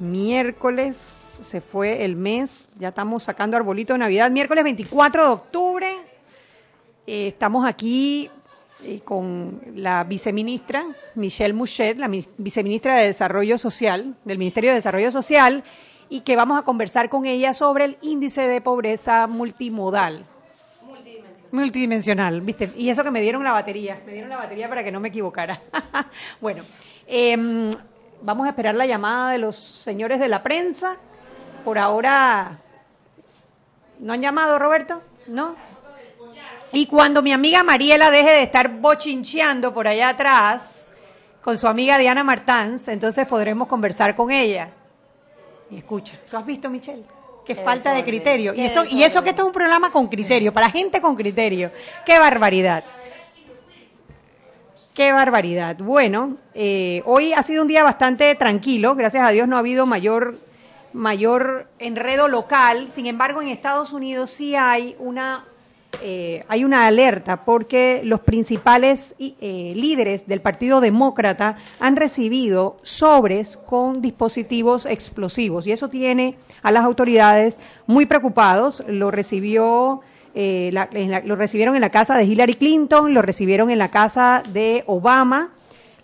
miércoles, se fue el mes, ya estamos sacando arbolito de Navidad, miércoles 24 de octubre. Eh, estamos aquí eh, con la viceministra Michelle Mouchet, la viceministra de Desarrollo Social, del Ministerio de Desarrollo Social, y que vamos a conversar con ella sobre el índice de pobreza multimodal. Multidimensional. Multidimensional, ¿viste? Y eso que me dieron la batería, me dieron la batería para que no me equivocara. bueno, eh, Vamos a esperar la llamada de los señores de la prensa. Por ahora, ¿no han llamado, Roberto? ¿No? Y cuando mi amiga Mariela deje de estar bochincheando por allá atrás con su amiga Diana Martans, entonces podremos conversar con ella. Y escucha, ¿tú has visto, Michelle? Qué, falta de criterio. Y, esto, y eso que esto es un programa con criterio, para gente con criterio. Qué barbaridad. Qué barbaridad. Bueno, eh, hoy ha sido un día bastante tranquilo, gracias a Dios no ha habido mayor, mayor enredo local. Sin embargo, en Estados Unidos sí hay una, eh, hay una alerta porque los principales eh, líderes del Partido Demócrata han recibido sobres con dispositivos explosivos y eso tiene a las autoridades muy preocupados. Lo recibió eh, lo recibieron en la casa de Hillary Clinton, lo recibieron en la casa de Obama,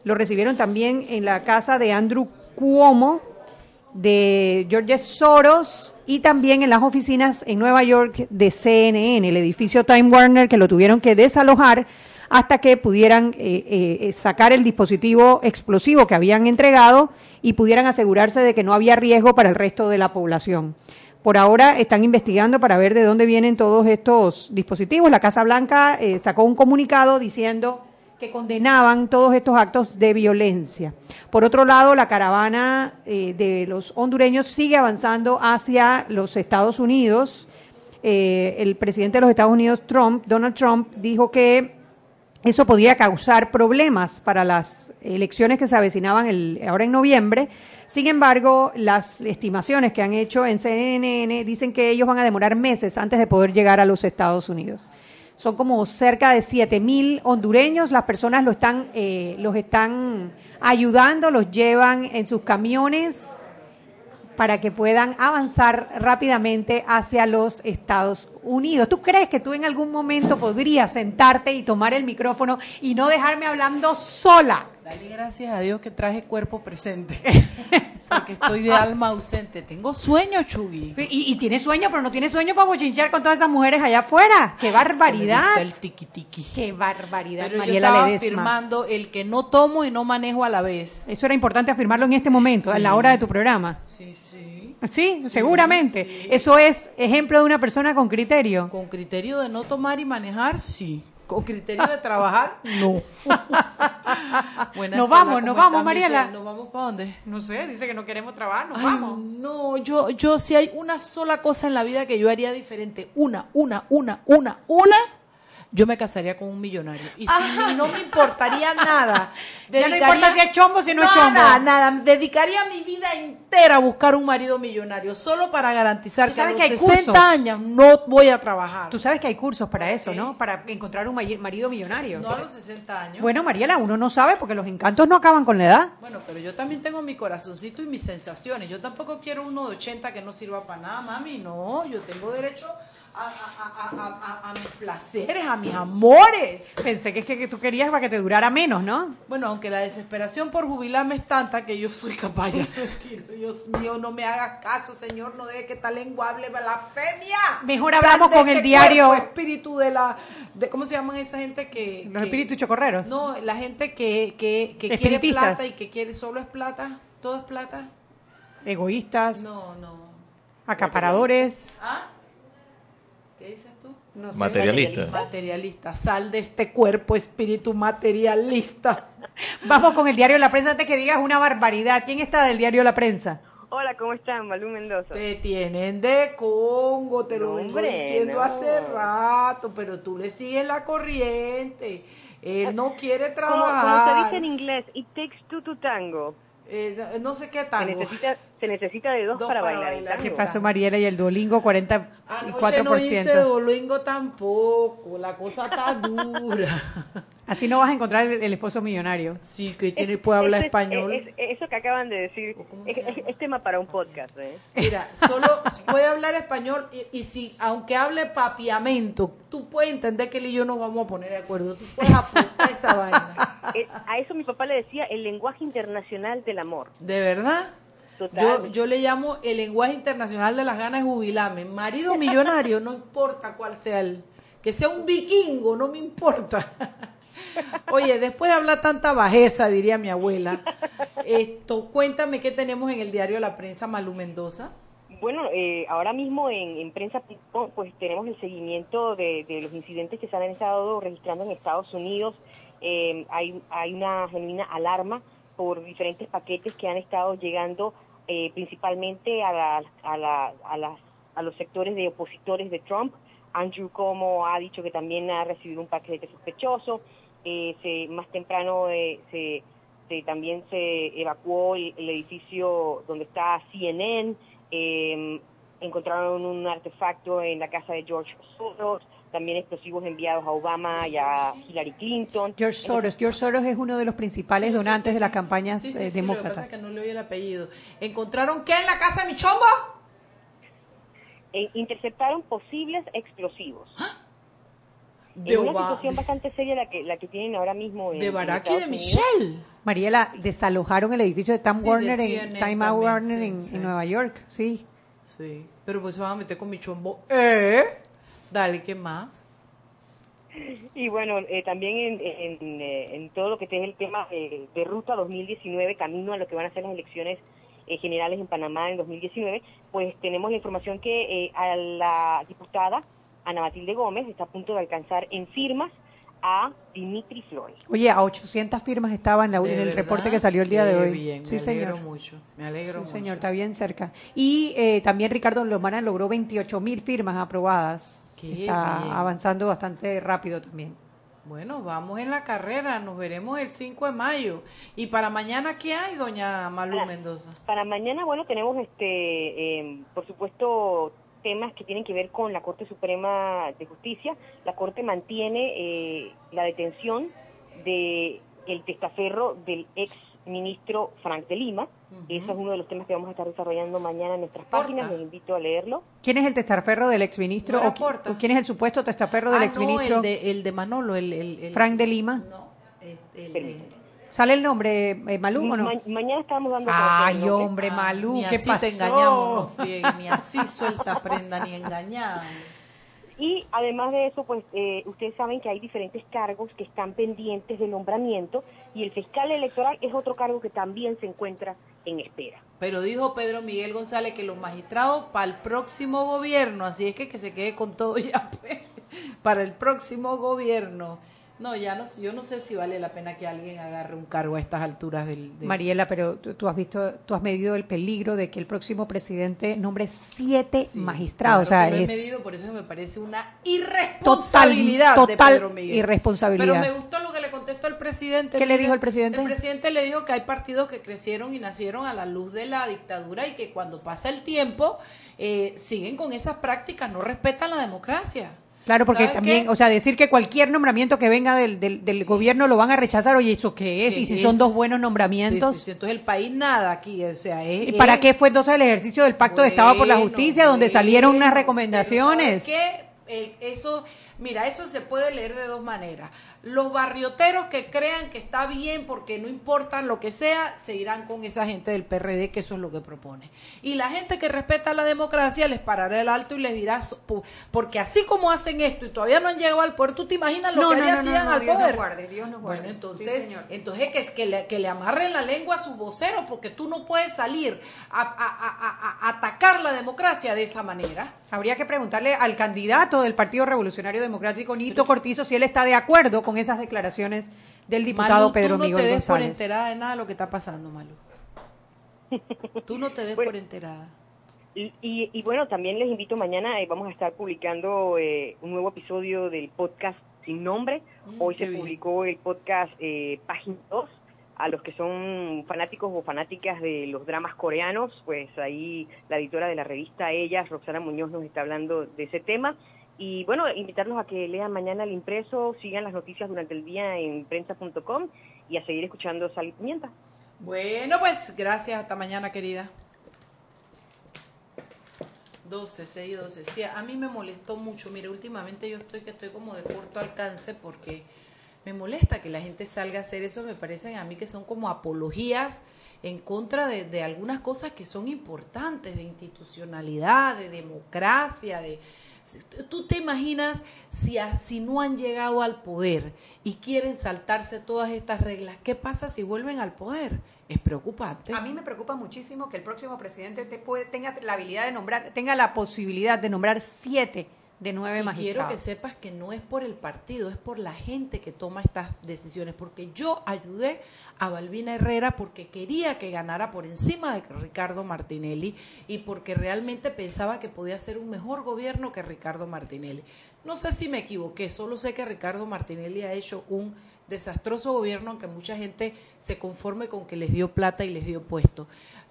lo recibieron también en la casa de Andrew Cuomo, de George Soros y también en las oficinas en Nueva York de CNN, el edificio Time Warner, que lo tuvieron que desalojar hasta que pudieran eh, eh, sacar el dispositivo explosivo que habían entregado y pudieran asegurarse de que no había riesgo para el resto de la población. Por ahora están investigando para ver de dónde vienen todos estos dispositivos. La Casa Blanca eh, sacó un comunicado diciendo que condenaban todos estos actos de violencia. Por otro lado, la caravana eh, de los hondureños sigue avanzando hacia los Estados Unidos. Eh, el presidente de los Estados Unidos, Trump, Donald Trump, dijo que eso podría causar problemas para las elecciones que se avecinaban ahora en noviembre sin embargo, las estimaciones que han hecho en CNN dicen que ellos van a demorar meses antes de poder llegar a los Estados Unidos. Son como cerca de 7 mil hondureños, las personas lo están, eh, los están ayudando, los llevan en sus camiones para que puedan avanzar rápidamente hacia los Estados Unidos. ¿Tú crees que tú en algún momento podrías sentarte y tomar el micrófono y no dejarme hablando sola? Dale gracias a Dios que traje cuerpo presente. Porque estoy de alma ausente. Tengo sueño, Chugui. Y, tiene sueño, pero no tiene sueño para bochinchar con todas esas mujeres allá afuera. ¡Qué barbaridad! el tiki tiki. ¡Qué barbaridad, pero yo estaba afirmando el que no tomo y no manejo a la vez. Eso era importante afirmarlo en este momento, a la hora de tu programa. Sí, sí. Sí, seguramente. Eso es ejemplo de una persona con criterio. Con criterio de no tomar y manejar, sí. Con criterio de trabajar, no. nos vamos, nos vamos, Mariela. ¿Nos vamos para dónde? No sé, dice que no queremos trabajar, nos vamos. No, yo, yo si hay una sola cosa en la vida que yo haría diferente, una, una, una, una, una, yo me casaría con un millonario. Y si no me importaría nada. ya no importa si es chombo o si no es chombo. Nada, nada. Dedicaría mi vida entera a buscar un marido millonario, solo para garantizar que a los que 60 años no voy a trabajar. Tú sabes que hay cursos para eso, ¿no? Para encontrar un marido millonario. No a los 60 años. Bueno, Mariela, uno no sabe porque los encantos no acaban con la edad. Bueno, pero yo también tengo mi corazoncito y mis sensaciones. Yo tampoco quiero uno de 80 que no sirva para nada, mami. No, yo tengo derecho a, mis placeres, a mis amores. Pensé que es que, tú querías para que te durara menos, ¿no? Bueno, aunque la desesperación por jubilarme es tanta que yo soy capaz de Dios mío, no me hagas caso, Señor, no deje que esta lengua hable blasfemia. Mejor hablamos con el diario. espíritu de la. De, ¿Cómo se llaman esa gente que. Los espíritus chocorreros. No, la gente que, que, que quiere plata y que quiere solo es plata. Todo es plata. Egoístas. No, no. Acaparadores. ¿Ah? ¿Qué dices tú? materialista. Materialista. Sal de este cuerpo, espíritu materialista. Vamos con el diario La Prensa antes que digas una barbaridad. ¿Quién está del diario La Prensa? Hola, ¿cómo están? Malú Mendoza. Te tienen de Congo, te lo vengo diciendo hace rato, pero tú le sigues la corriente. Él no quiere trabajar. Como, se dice en inglés, it takes two to tango. Eh, no sé qué tango. Se necesita, se necesita de dos, para, bailar. ¿Qué pasó, Mariela? Y el Duolingo, 44%. Anoche no hice Duolingo tampoco. La cosa está dura. Así no vas a encontrar el, el esposo millonario. Sí, que tiene, puede hablar es- español. es- es- eso que acaban de decir es tema para un podcast. ¿eh? Mira, solo puede hablar español y, y si, aunque hable papiamento, tú puedes entender que él y yo nos vamos a poner de acuerdo. Tú puedes apuntar esa vaina. Eh, a eso mi papá le decía el lenguaje internacional del amor. ¿De verdad? Total. Yo, yo le llamo el lenguaje internacional de las ganas de jubilarme. Marido millonario, no importa cuál sea el. Que sea un vikingo, no me importa. Oye, después de hablar tanta bajeza, diría mi abuela, esto, cuéntame qué tenemos en el diario La Prensa Malú Mendoza. Bueno, eh, ahora mismo en, en prensa pues tenemos el seguimiento de, de los incidentes que se han estado registrando en Estados Unidos. Eh, hay, hay una genuina alarma por diferentes paquetes que han estado llegando eh, principalmente a, la- a, la- a, las- a los sectores de opositores de Trump. Andrew Como ha dicho que también ha recibido un paquete sospechoso. Eh, se, más temprano eh, se, también se evacuó el, el edificio donde está CNN. Eh, encontraron un artefacto en la casa de George Soros, también explosivos enviados a Obama y a Hillary Clinton. George Soros. George Soros es uno de los principales Sí, donantes sí. de las campañas Sí, sí, eh, sí, Lo que demócratas. pasa es que no le oí el apellido. ¿Encontraron qué en la casa de mi chombo? Eh, interceptaron posibles explosivos. De, es una situación bastante seria la que, la que tienen ahora mismo en de en Barack y de. Michelle. Mariela, desalojaron el edificio de Time Sí, Warner, de en, Time Warner sí, en, sí. en Nueva York. Sí. Sí, pero pues se van a meter con mi chombo. ¿Eh? Dale, ¿qué más? Y bueno, eh, también en, en, eh, todo lo que es el tema de, de Ruta 2019, camino a lo que van a ser las elecciones eh, generales en Panamá en 2019, pues tenemos la información que eh, a la diputada Ana Matilde Gómez está a punto de alcanzar en firmas a Dimitri Flores. Oye, a 800 firmas estaba en, la, ¿De en el verdad? reporte que salió el día de Qué hoy. bien, sí, me alegro señor. mucho. Me alegro Sí, mucho. señor, está bien cerca. Y eh, también Ricardo Lomana logró 28 mil firmas aprobadas. Qué está bien. avanzando bastante rápido también. Bueno, vamos en la carrera, nos veremos el 5 de mayo. ¿Y para mañana qué hay, doña Malú Para- Mendoza? Para mañana, bueno, tenemos, este, eh, por supuesto, temas que tienen que ver con la Corte Suprema de Justicia. La Corte mantiene eh, la detención de el testaferro del ex ministro Frank de Lima. Ujú. Eso es uno de los temas que vamos a estar desarrollando mañana en nuestras Porta. páginas. Les invito a leerlo. ¿Quién es el testaferro del exministro? No ¿O, quién es el supuesto testaferro del Ah, exministro? no, el de, el de Manolo, el, el, el- Frank de Lima. No, este, el. ¿Sale el nombre eh, Malú o no? Ma- mañana estamos dando Ay, nombre. hombre, Malú, ni ¿qué así pasó? te engañamos, ni así suelta prenda, ni engañamos. Y además de eso, pues eh, ustedes saben que hay diferentes cargos que están pendientes de nombramiento y el fiscal electoral es otro cargo que también se encuentra en espera. Pero dijo Pedro Miguel González que los magistrados para el próximo gobierno, así es que que se quede con todo ya, pues, para el próximo gobierno. No, ya no, yo no sé si vale la pena que alguien agarre un cargo a estas alturas del... del- Mariela, pero tú, tú has visto, tú has medido el peligro de que el próximo presidente nombre siete Sí, magistrados. claro o sea, lo he es medido, por eso me parece una irresponsabilidad Total- de Pedro Miguel. irresponsabilidad. Pero me gustó lo que le contestó el presidente. ¿Qué le dijo el presidente? El presidente le dijo que hay partidos que crecieron y nacieron a la luz de la dictadura y que cuando pasa el tiempo eh, siguen con esas prácticas, no respetan la democracia. Claro, porque ¿Sabes también, qué? o sea, decir que cualquier nombramiento que venga del, del, del gobierno lo van a rechazar, oye, ¿eso qué es? ¿Qué Y si es? son dos buenos nombramientos. sí, sí, entonces el país nada aquí, o sea, es, ¿Y para es- qué fue entonces el ejercicio del Pacto de Estado por la Bueno, Justicia, donde salieron unas pero recomendaciones? ¿sabe qué? El- eso, mira, eso se puede leer de dos maneras. Los barrioteros que crean que está bien porque no importa lo que sea, se irán con esa gente del PRD, que eso es lo que propone. Y la gente que respeta la democracia les parará el alto y les dirá, porque así como hacen esto y todavía no han llegado al poder, ¿tú te imaginas lo No, que no, harían no, al Dios poder? guarde, Dios guarde. Bueno, entonces, entonces que, es que, le, que le amarren la lengua a sus voceros, porque tú no puedes salir a, a- a- a- a atacar la democracia de esa manera. Habría que preguntarle al candidato del Partido Revolucionario Democrático, Nito Cortizo, si él está de acuerdo con esas declaraciones del diputado Malu, Pedro tú no Miguel te des por González. enterada de nada de lo que está pasando, Malu. Tú no te des Bueno. por enterada. Y, y, y bueno, también les invito mañana, eh, vamos a estar publicando eh, un nuevo episodio del podcast Sin Nombre. Mm, Hoy se bien. publicó el podcast eh, Página 2. A los que son fanáticos o fanáticas de los dramas coreanos, pues ahí la editora de la revista Ellas, Roxana Muñoz, nos está hablando de ese tema. Y bueno, invitarlos a que lean mañana el impreso, sigan las noticias durante el día en prensa.com y a seguir escuchando Sal y Pimienta. Bueno, pues gracias. Hasta mañana, querida. 12, 6, 12. Sí, a mí me molestó mucho. Mire, últimamente yo estoy que estoy como de corto alcance porque me molesta que la gente salga a hacer eso. Me parecen a mí que son como apologías en contra de, de algunas cosas que son importantes, de institucionalidad, de democracia, de ¿Tú te imaginas si, si no han llegado al poder y quieren saltarse todas estas reglas? ¿Qué pasa si vuelven al poder? Es preocupante. A mí me preocupa muchísimo que el próximo presidente te puede, tenga la habilidad de nombrar, tenga la posibilidad de nombrar siete de nueve y Quiero que sepas que no es por el partido, es por la gente que toma estas decisiones, porque yo ayudé a Balbina Herrera porque quería que ganara por encima de Ricardo Martinelli y porque realmente pensaba que podía ser un mejor gobierno que Ricardo Martinelli. No sé si me equivoqué, solo sé que Ricardo Martinelli ha hecho un desastroso gobierno, aunque mucha gente se conforme con que les dio plata y les dio puesto.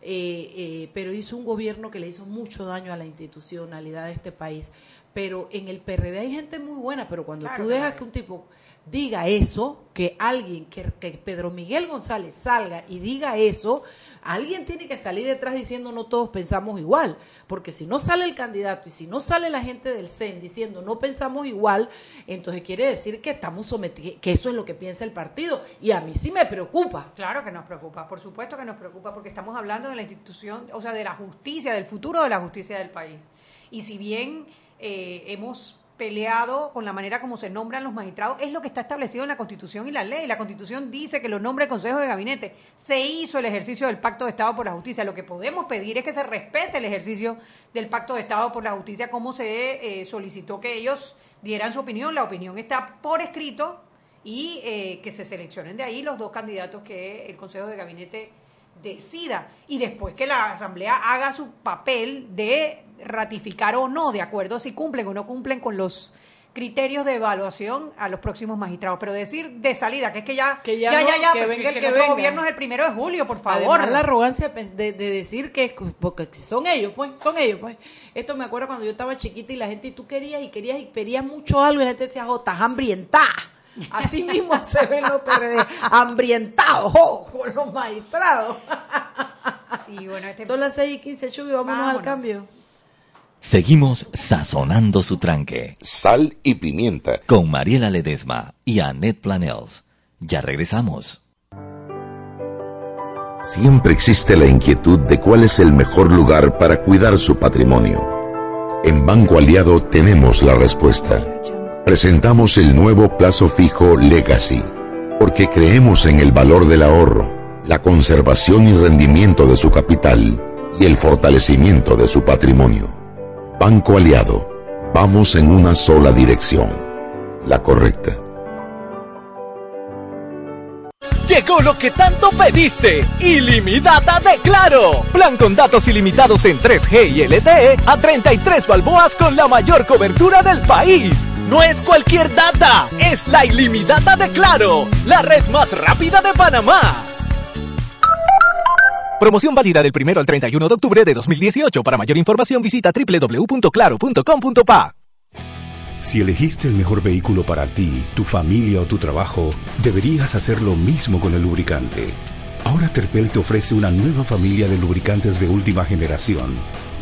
Eh, eh, pero hizo un gobierno que le hizo mucho daño a la institucionalidad de este país. Pero en el PRD hay gente muy buena, pero cuando tú dejas que un tipo diga eso, que alguien, que, Pedro Miguel González salga y diga eso, alguien tiene que salir detrás diciendo no todos pensamos igual, porque si no sale el candidato y si no sale la gente del CEN diciendo no pensamos igual, entonces quiere decir que estamos sometidos, que eso es lo que piensa el partido y a mí sí me preocupa. Claro que nos preocupa, por supuesto que nos preocupa porque estamos hablando de la institución, o sea, de la justicia, del futuro de la justicia del país. Y si bien eh, hemos peleado con la manera como se nombran los magistrados, es lo que está establecido en la Constitución y la ley. La Constitución dice que lo nombra el Consejo de Gabinete. Se hizo el ejercicio del Pacto de Estado por la Justicia. Lo que podemos pedir es que se respete el ejercicio del Pacto de Estado por la Justicia, como se eh, solicitó que ellos dieran su opinión. La opinión está por escrito y eh, que se seleccionen de ahí los dos candidatos que el Consejo de Gabinete decida y después que la Asamblea haga su papel de ratificar o no, de acuerdo si cumplen o no cumplen con los criterios de evaluación a los próximos magistrados. Pero decir de salida, que es que ya, que ya, ya, ya, que venga el que venga. gobierno es el primero de julio, por favor. Además, la arrogancia de, decir que, porque son ellos, pues, son ellos, pues. Esto me acuerdo cuando yo estaba chiquita y la gente, y tú querías y querías y querías mucho algo y la gente decía, estás hambrientada. Así mismo se ven los PRD, hambrientados, con los magistrados. Este Son las 6 y 15, Chubi, vámonos, al cambio. Seguimos sazonando su tranque. Sal y pimienta. Con Mariela Ledesma y Annette Planels. Ya regresamos. Siempre existe la inquietud de cuál es el mejor lugar para cuidar su patrimonio. En Banco Aliado tenemos la respuesta presentamos el nuevo plazo fijo Legacy, porque creemos en el valor del ahorro, la conservación y rendimiento de su capital y el fortalecimiento de su patrimonio. Banco Aliado, vamos en una sola dirección, la correcta. Llegó lo que tanto pediste, ilimitada de Claro. Plan con datos ilimitados en 3G y LTE a 33 balboas con la mayor cobertura del país. No es cualquier data, es la ilimitada de Claro, la red más rápida de Panamá. Promoción válida del 1 al 31 de octubre de 2018. Para mayor información visita www.claro.com.pa. Si elegiste el mejor vehículo para ti, tu familia o tu trabajo, deberías hacer lo mismo con el lubricante. Ahora Terpel te ofrece una nueva familia de lubricantes de última generación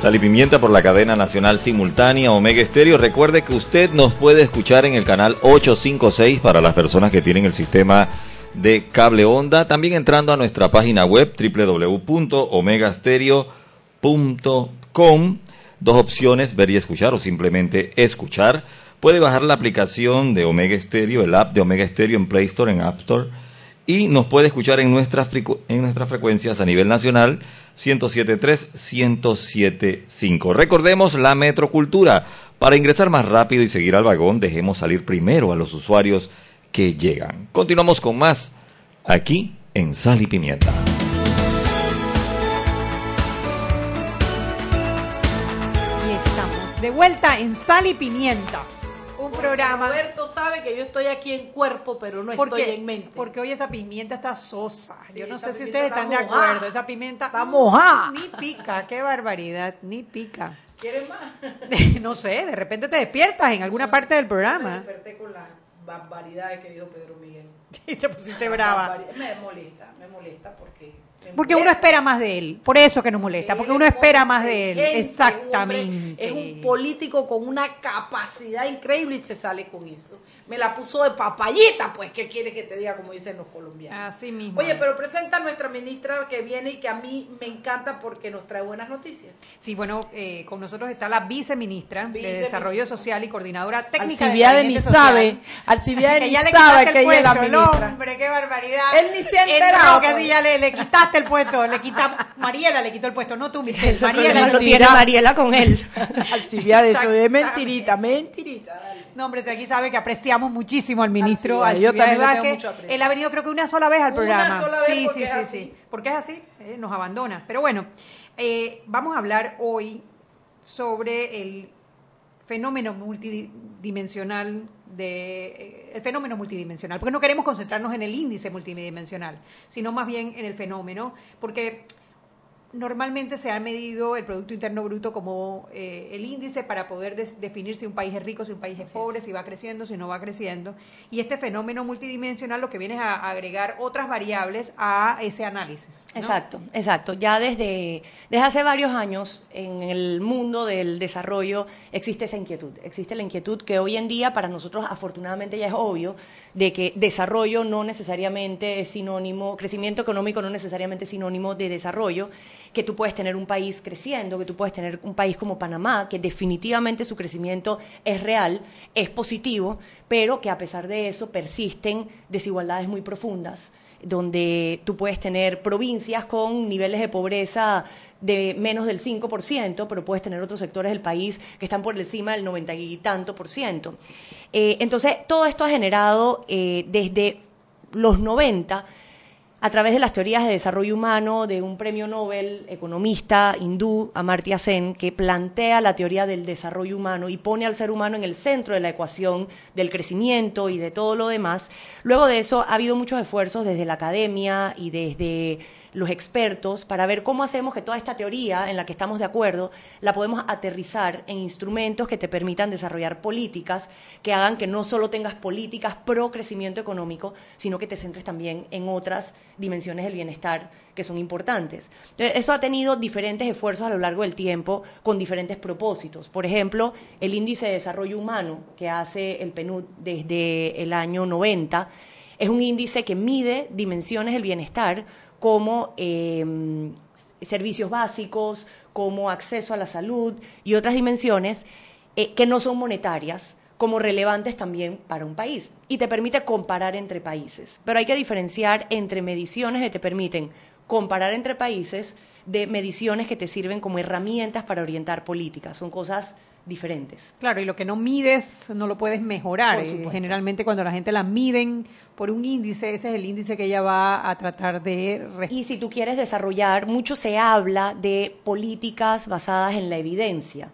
Sal y Pimienta por la cadena nacional simultánea Omega Estéreo. Recuerde que usted nos puede escuchar en el canal 856 para las personas que tienen el sistema de cable onda. También entrando a nuestra página web www.omegastereo.com. Dos opciones, ver y escuchar o simplemente escuchar. Puede bajar la aplicación de Omega Stereo, el app de Omega Stereo en Play Store, en App Store. Y nos puede escuchar en nuestras, en nuestras frecuencias a nivel nacional 107.3, 107.5. Recordemos la metrocultura. Para ingresar más rápido y seguir al vagón, dejemos salir primero a los usuarios que llegan. Continuamos con más aquí en Sal y Pimienta. Y estamos de vuelta en Sal y Pimienta. Un programa. Roberto sabe que yo estoy aquí en cuerpo, pero no estoy en mente. Porque hoy esa pimienta está sosa. Sí, yo no sé si ustedes están de acuerdo. Esa pimienta Está mojada. Ni pica, qué barbaridad, ni pica. ¿Quieres más? no sé, de repente te despiertas en alguna parte del Me programa desperté con las barbaridades que dijo Pedro Miguel. y te pusiste brava. Me molesta, me molesta porque... Porque uno espera más de él. Por eso que nos molesta, porque uno es espera más de él. Exactamente. Es un político con una capacidad increíble y se sale con eso. Me la puso de papayita, pues, ¿qué quieres que te diga, como dicen los colombianos? Así mismo. Oye, es. pero presenta a nuestra ministra que viene y que a mí me encanta porque nos trae buenas noticias. Sí, bueno, eh, con nosotros está la viceministra de. Desarrollo Social y coordinadora técnica Alcibiade del ni Gabinete Social. sabe, Alcibiade Que ni sabe que el ella es la hombre, qué barbaridad. Él ni se ha enterado, que pues. así ya le, le quitaste el puesto, le quita, Mariela le quitó el puesto, no tú, Michelle, Ese Mariela lo tiene Mariela con él. Alcibiade, eso es mentirita, mentirita. dale. No, hombre, si aquí sabe que apreciamos muchísimo al ministro yo también tengo Vázquez. mucho aprecio. Él ha venido creo que una sola vez al Una programa. sola vez sí, porque sí, es sí, así. sí. Porque es así, eh, nos abandona. Pero bueno, eh, vamos a hablar hoy sobre el fenómeno multidimensional de eh, el fenómeno multidimensional, porque no queremos concentrarnos en el índice multidimensional, sino más bien en el fenómeno, porque normalmente se ha medido el Producto Interno Bruto como eh, el índice para poder des- definir si un país es rico, si un país es pobre, si va creciendo, si no va creciendo. Y este fenómeno multidimensional lo que viene es a agregar otras variables a ese análisis. ¿no? Exacto, exacto. Ya desde, desde hace varios años en el mundo del desarrollo existe esa inquietud. Existe la inquietud que hoy en día para nosotros afortunadamente ya es obvio de que desarrollo no necesariamente es sinónimo, crecimiento económico no necesariamente es sinónimo de desarrollo, que tú puedes tener un país creciendo, que tú puedes tener un país como Panamá, que definitivamente su crecimiento es real, es positivo, pero que a pesar de eso persisten desigualdades muy profundas donde tú puedes tener provincias con niveles de pobreza de menos del 5%, pero puedes tener otros sectores del país que están por encima del 90 y tanto por ciento. Eh, entonces, todo esto ha generado eh, desde los 90 a través de las teorías de desarrollo humano de un premio Nobel economista hindú, Amartya Sen, que plantea la teoría del desarrollo humano y pone al ser humano en el centro de la ecuación del crecimiento y de todo lo demás. Luego de eso ha habido muchos esfuerzos desde la academia y desde los expertos para ver cómo hacemos que toda esta teoría en la que estamos de acuerdo la podemos aterrizar en instrumentos que te permitan desarrollar políticas que hagan que no solo tengas políticas pro crecimiento económico, sino que te centres también en otras dimensiones del bienestar que son importantes. Eso ha tenido diferentes esfuerzos a lo largo del tiempo con diferentes propósitos. Por ejemplo, el índice de desarrollo humano que hace el PNUD desde el año 90 es un índice que mide dimensiones del bienestar como eh, servicios básicos, como acceso a la salud y otras dimensiones eh, que no son monetarias, como relevantes también para un país. Y te permite comparar entre países. Pero hay que diferenciar entre mediciones que te permiten comparar entre países de mediciones que te sirven como herramientas para orientar políticas. Son cosas diferentes. Claro, y lo que no mides no lo puedes mejorar. Eh. Generalmente cuando la gente la miden por un índice, ese es el índice que ella va a tratar de... Y si tú quieres desarrollar, mucho se habla de políticas basadas en la evidencia.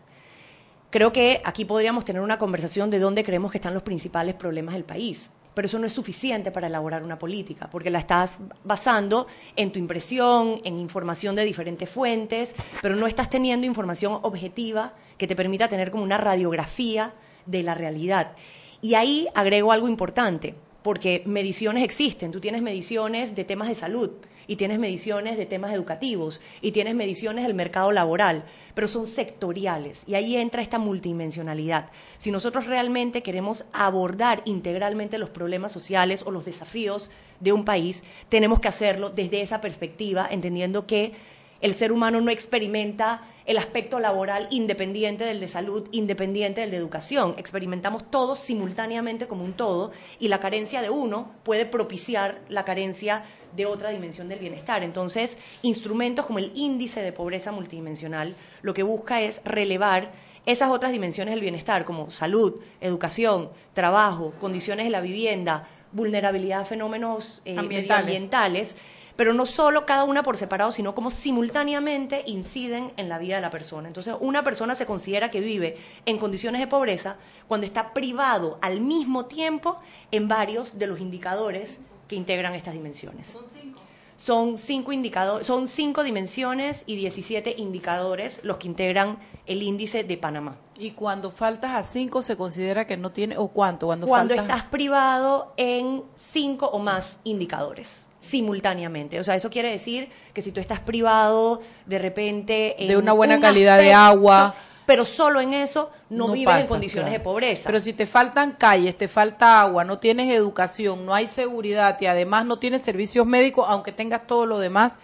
Creo que aquí podríamos tener una conversación de dónde creemos que están los principales problemas del país. Pero eso no es suficiente para elaborar una política, porque la estás basando en tu impresión, en información de diferentes fuentes, pero no estás teniendo información objetiva que te permita tener como una radiografía de la realidad. Y ahí agrego algo importante, porque mediciones existen. Tú tienes mediciones de temas de salud y tienes mediciones de temas educativos y tienes mediciones del mercado laboral, pero son sectoriales y ahí entra esta multidimensionalidad. Si nosotros realmente queremos abordar integralmente los problemas sociales o los desafíos de un país, tenemos que hacerlo desde esa perspectiva, entendiendo que el ser humano no experimenta el aspecto laboral independiente del de salud, independiente del de educación. Experimentamos todos simultáneamente como un todo y la carencia de uno puede propiciar la carencia de otra dimensión del bienestar. Entonces, instrumentos como el índice de pobreza multidimensional lo que busca es relevar esas otras dimensiones del bienestar como salud, educación, trabajo, condiciones de la vivienda, vulnerabilidad a fenómenos eh, medioambientales pero no solo cada una por separado, sino como simultáneamente inciden en la vida de la persona. Entonces, una persona se considera que vive en condiciones de pobreza cuando está privado al mismo tiempo en varios de los indicadores que integran estas dimensiones. Son cinco. Son cinco indicadores, son cinco dimensiones y 17 indicadores los que integran el índice de Panamá. Y cuando faltas a cinco se considera que no tiene o cuánto cuando, Cuando faltas- estás privado en cinco o más indicadores simultáneamente. O sea, eso quiere decir que si tú estás privado de repente en De una buena un calidad de agua. pero solo en eso no, vives en condiciones claro. de pobreza. Pero si te faltan calles, te falta agua, no tienes educación, no hay seguridad y además no tienes servicios médicos, aunque tengas todo lo demás,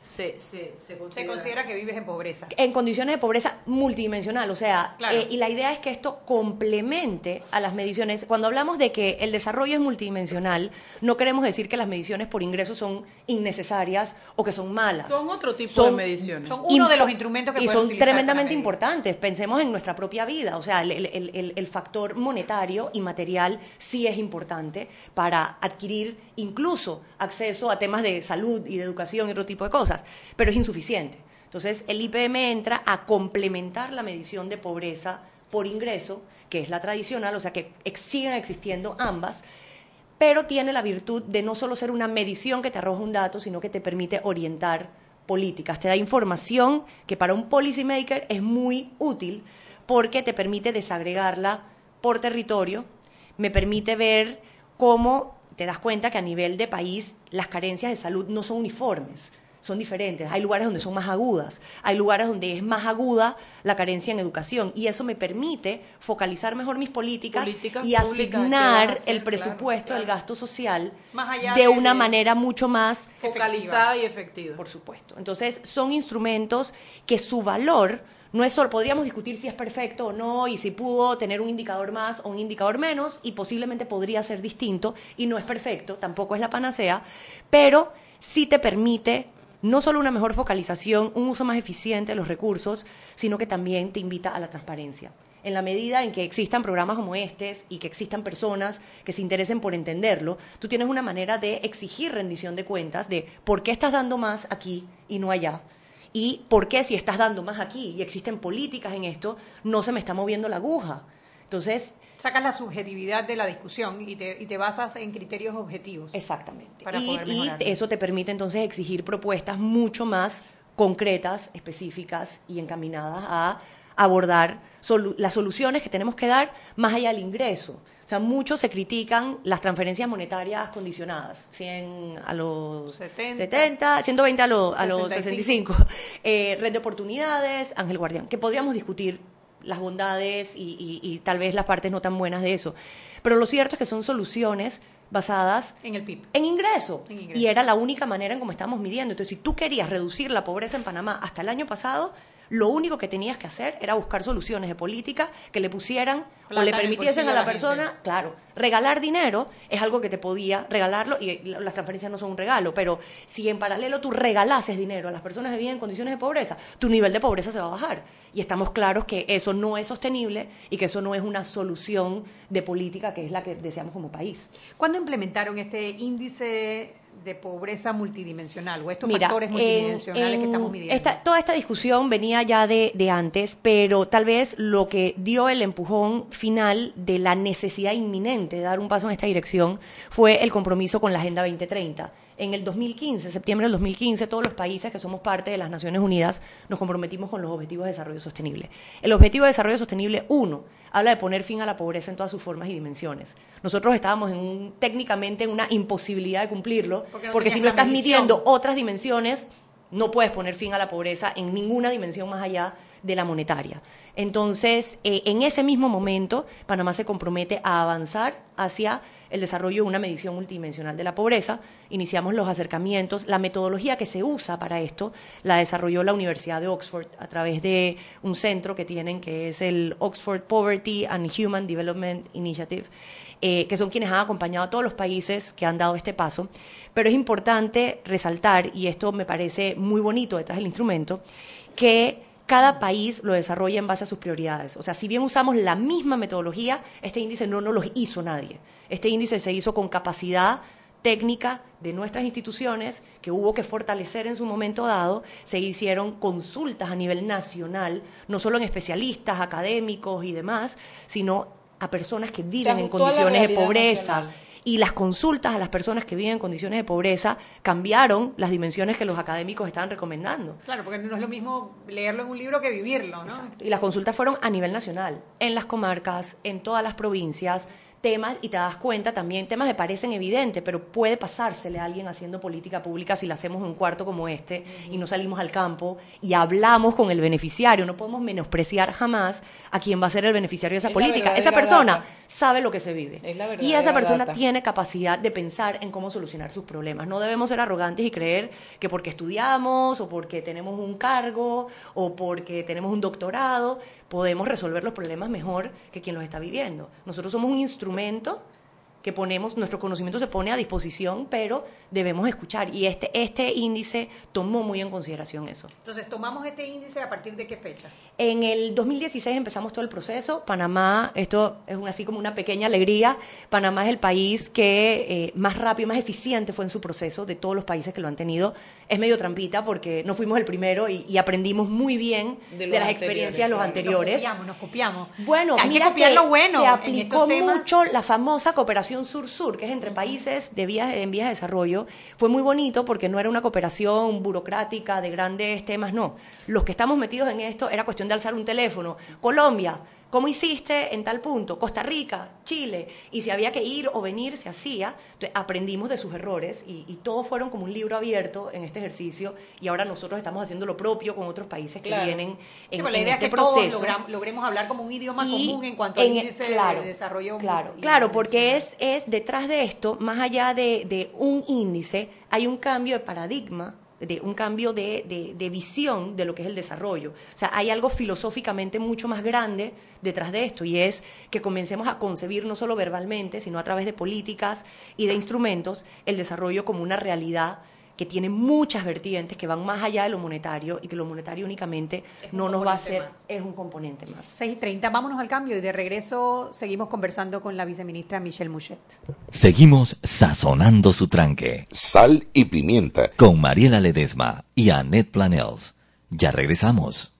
se, se, se Se considera. que vives en pobreza. en condiciones de pobreza multidimensional, o sea, Claro. eh, y la idea es que esto complemente a las mediciones. Cuando hablamos de que el desarrollo es multidimensional, no queremos decir que las mediciones por ingreso son innecesarias o que son malas. Son otro tipo Son- de mediciones. Son uno de los instrumentos que y son tremendamente importantes. Pensemos en nuestra propia vida, o sea, el- el- el- el factor monetario y material sí es importante para adquirir incluso acceso a temas de salud y de educación y otro tipo de cosas, pero es insuficiente. Entonces, el IPM entra a complementar la medición de pobreza por ingreso, que es la tradicional, o sea, que siguen existiendo ambas, pero tiene la virtud de no solo ser una medición que te arroja un dato, sino que te permite orientar políticas, te da información que para un policymaker es muy útil porque te permite desagregarla por territorio, me permite ver cómo te das cuenta que a nivel de país las carencias de salud no son uniformes, son diferentes. Hay lugares donde son más agudas, hay lugares donde es más aguda la carencia en educación y eso me permite focalizar mejor mis políticas, Políticas y públicas, ¿qué vas a asignar hacer? el presupuesto del gasto social Más allá de de- una de- manera mucho más focalizada y efectiva. por supuesto. Entonces, son instrumentos que su valor no es solo, podríamos discutir si es perfecto o no y si pudo tener un indicador más o un indicador menos y posiblemente podría ser distinto y no es perfecto, tampoco es la panacea, pero sí te permite no solo una mejor focalización, un uso más eficiente de los recursos, sino que también te invita a la transparencia. En la medida en que existan programas como estos y que existan personas que se interesen por entenderlo, tú tienes una manera de exigir rendición de cuentas de por qué estás dando más aquí y no allá. Y por qué si estás dando más aquí y existen políticas en esto, no se me está moviendo la aguja. Entonces, Sacas la subjetividad de la discusión y te, y te basas en criterios objetivos. Exactamente. Para y, poder y mejorarlo. eso te permite entonces exigir propuestas mucho más concretas, específicas y encaminadas a abordar solu- las soluciones que tenemos que dar más allá del ingreso. O sea, muchos se critican las transferencias monetarias condicionadas, 100 a los 70. 70, 120 a, los- a los 65. 65. Eh, red de oportunidades, Ángel Guardián, que podríamos discutir las bondades y, y- y tal vez las partes no tan buenas de eso. Pero lo cierto es que son soluciones basadas En el PIB. en ingreso. En ingreso. Y era la única manera en cómo estamos midiendo. Entonces, si tú querías reducir la pobreza en Panamá hasta el año pasado, lo único que tenías que hacer era buscar soluciones de política que le pusieran o le permitiesen a la persona, gente. claro, regalar dinero es algo que te podía regalarlo y la- las transferencias no son un regalo, pero si en paralelo tú regalases dinero a las personas que viven en condiciones de pobreza, tu nivel de pobreza se va a bajar. Y estamos claros que eso no es sostenible y que eso no es una solución de política que es la que deseamos como país. ¿Cuándo implementaron este índice de pobreza multidimensional o estos Mira, factores en- multidimensionales que estamos midiendo? esta- toda esta discusión venía ya de, de antes, pero tal vez lo que dio el empujón final de la necesidad inminente de dar un paso en esta dirección fue el compromiso con la Agenda 2030. En el 2015, septiembre del 2015, todos los países que somos parte de las Naciones Unidas nos comprometimos con los Objetivos de Desarrollo Sostenible. El Objetivo de Desarrollo Sostenible 1 habla de poner fin a la pobreza en todas sus formas y dimensiones. Nosotros estábamos en un- técnicamente en una imposibilidad de cumplirlo, Porque no porque si no estás midiendo otras dimensiones, no puedes poner fin a la pobreza en ninguna dimensión más allá de la monetaria. Entonces, eh, en ese mismo momento, Panamá se compromete a avanzar hacia el desarrollo de una medición multidimensional de la pobreza. Iniciamos los acercamientos. La metodología que se usa para esto la desarrolló la Universidad de Oxford a través de un centro que tienen que es el Oxford Poverty and Human Development Initiative, eh, que son quienes han acompañado a todos los países que han dado este paso. Pero es importante resaltar, y esto me parece muy bonito detrás del instrumento, que cada país lo desarrolla en base a sus prioridades. O sea, si bien usamos la misma metodología, este índice no nos lo hizo nadie. Este índice se hizo con capacidad técnica de nuestras instituciones que hubo que fortalecer en su momento dado, se hicieron consultas a nivel nacional, no solo en especialistas, académicos y demás, sino a personas que viven en condiciones de pobreza. nacional. Y las consultas a las personas que viven en condiciones de pobreza cambiaron las dimensiones que los académicos estaban recomendando. Claro, porque no es lo mismo leerlo en un libro que vivirlo, ¿no? Y las consultas fueron a nivel nacional, en las comarcas, en todas las provincias, temas, y te das cuenta también, temas que parecen evidentes, pero puede pasársele a alguien haciendo política pública si la hacemos en un cuarto como este y no salimos al campo y hablamos con el beneficiario. No podemos menospreciar jamás a quien va a ser el beneficiario de esa Es política. Esa persona data. sabe lo que se vive. Es la y esa persona data. tiene capacidad de pensar en cómo solucionar sus problemas. No debemos ser arrogantes y creer que porque estudiamos o porque tenemos un cargo o porque tenemos un doctorado podemos resolver los problemas mejor que quien los está viviendo. Nosotros somos un instrumento que ponemos, nuestro conocimiento se pone a disposición, pero debemos escuchar. Y este, este índice tomó muy en consideración eso. Entonces, tomamos este índice a partir de qué fecha? En el 2016 empezamos todo el proceso. Panamá, esto es un- así como una pequeña alegría. Panamá es el país que eh, más rápido, más eficiente fue en su proceso de todos los países que lo han tenido. Es medio trampita porque no fuimos el primero y, y aprendimos muy bien De las experiencias de los anteriores. Nos copiamos, nos copiamos. Bueno, hay mira que copiar que lo bueno. se aplicó mucho la famosa cooperación sur-sur, que es entre países de vías, en vías de desarrollo. Fue muy bonito porque no era una cooperación burocrática de grandes temas, no. Los que estamos metidos en esto era cuestión de alzar un teléfono. Colombia, ¿cómo hiciste en tal punto? Costa Rica, Chile. Y si había que ir o venir, se hacía. Entonces, aprendimos de sus errores y, y todos fueron como un libro abierto en este ejercicio. Y ahora nosotros estamos haciendo lo propio con otros países que Claro. vienen Sí, en, pero la en idea este es que todos proceso. logremos hablar como un idioma Y común en cuanto al índice claro, de desarrollo. Claro, claro, porque es, es detrás de esto, más allá de, de un índice, hay un cambio de paradigma, de un cambio de, de- de visión de lo que es el desarrollo. O sea, hay algo filosóficamente mucho más grande detrás de esto y es que comencemos a concebir no solo verbalmente, sino a través de políticas y de instrumentos el desarrollo como una realidad que tiene muchas vertientes que van más allá de lo monetario y que lo monetario únicamente Es no nos va a más. es un componente más. 6 y 30, vámonos al cambio y de regreso seguimos conversando con la viceministra Michelle Mouchet. Seguimos sazonando su tranque Sal y pimienta. con Mariela Ledesma y Annette Planels. Ya regresamos.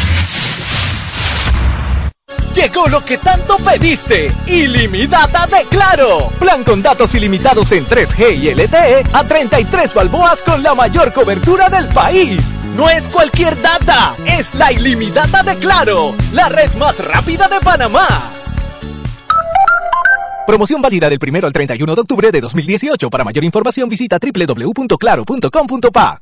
Llegó lo que tanto pediste, ilimitada de Claro. Plan con datos ilimitados en 3G y LTE a 33 balboas con la mayor cobertura del país. No es cualquier data, es la ilimitada de Claro, la red más rápida de Panamá. Promoción válida del 1 al 31 de octubre de 2018. Para mayor información visita www.claro.com.pa.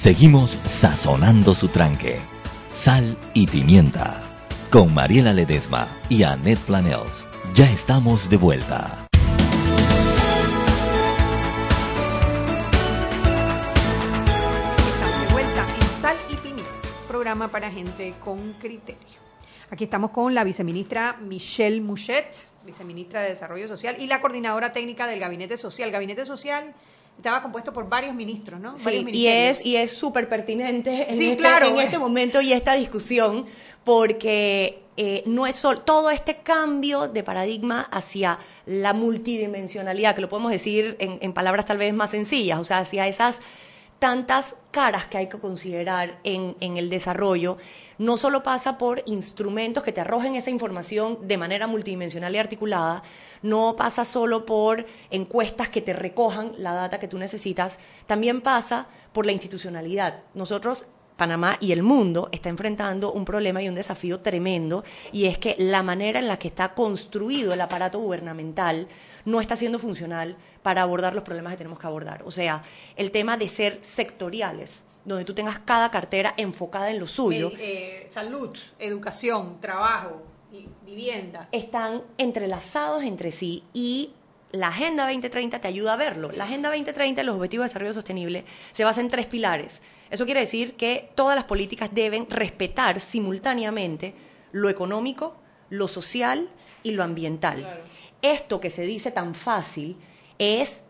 Seguimos sazonando su tranque. Sal y pimienta. Con Mariela Ledesma y Annette Planels. Ya estamos de vuelta. Estamos de vuelta en Sal y Pimienta, programa para gente con criterio. Aquí estamos con la viceministra Michelle Mouchet, viceministra de Desarrollo Social, y la coordinadora técnica del Gabinete Social. Gabinete Social estaba compuesto por varios ministros, ¿no? Sí, varios y es y es súper pertinente en, Sí, este, claro, en bueno. este momento y esta discusión porque eh, no es solo todo este cambio de paradigma hacia la multidimensionalidad, que lo podemos decir en, en palabras tal vez más sencillas, o sea, hacia esas tantas caras que hay que considerar en, el desarrollo, no solo pasa por instrumentos que te arrojen esa información de manera multidimensional y articulada, no pasa solo por encuestas que te recojan la data que tú necesitas, también pasa por la institucionalidad. Nosotros Panamá y el mundo está enfrentando un problema y un desafío tremendo y es que la manera en la que está construido el aparato gubernamental no está siendo funcional para abordar los problemas que tenemos que abordar. O sea, el tema de ser sectoriales, donde tú tengas cada cartera enfocada en lo suyo, Eh, eh, salud, educación, trabajo, vivienda. están entrelazados entre sí y la Agenda 2030 te ayuda a verlo. La Agenda 2030, los Objetivos de Desarrollo Sostenible, se basa en tres pilares. Eso quiere decir que todas las políticas deben respetar simultáneamente lo económico, lo social y lo ambiental. Esto que se dice tan fácil es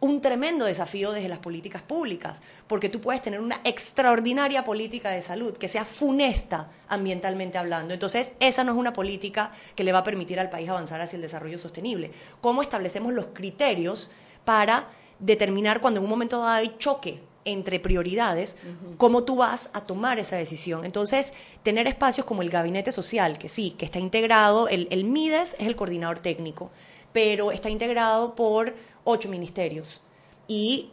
un tremendo desafío desde las políticas públicas, porque tú puedes tener una extraordinaria política de salud que sea funesta ambientalmente hablando. Entonces, esa no es una política que le va a permitir al país avanzar hacia el desarrollo sostenible. ¿Cómo establecemos los criterios para determinar cuando en un momento dado hay choque entre prioridades, cómo tú vas a tomar esa decisión. Entonces, tener espacios como el gabinete social, que sí, que está integrado, el, el MIDES es el coordinador técnico, pero está integrado por ocho ministerios. Y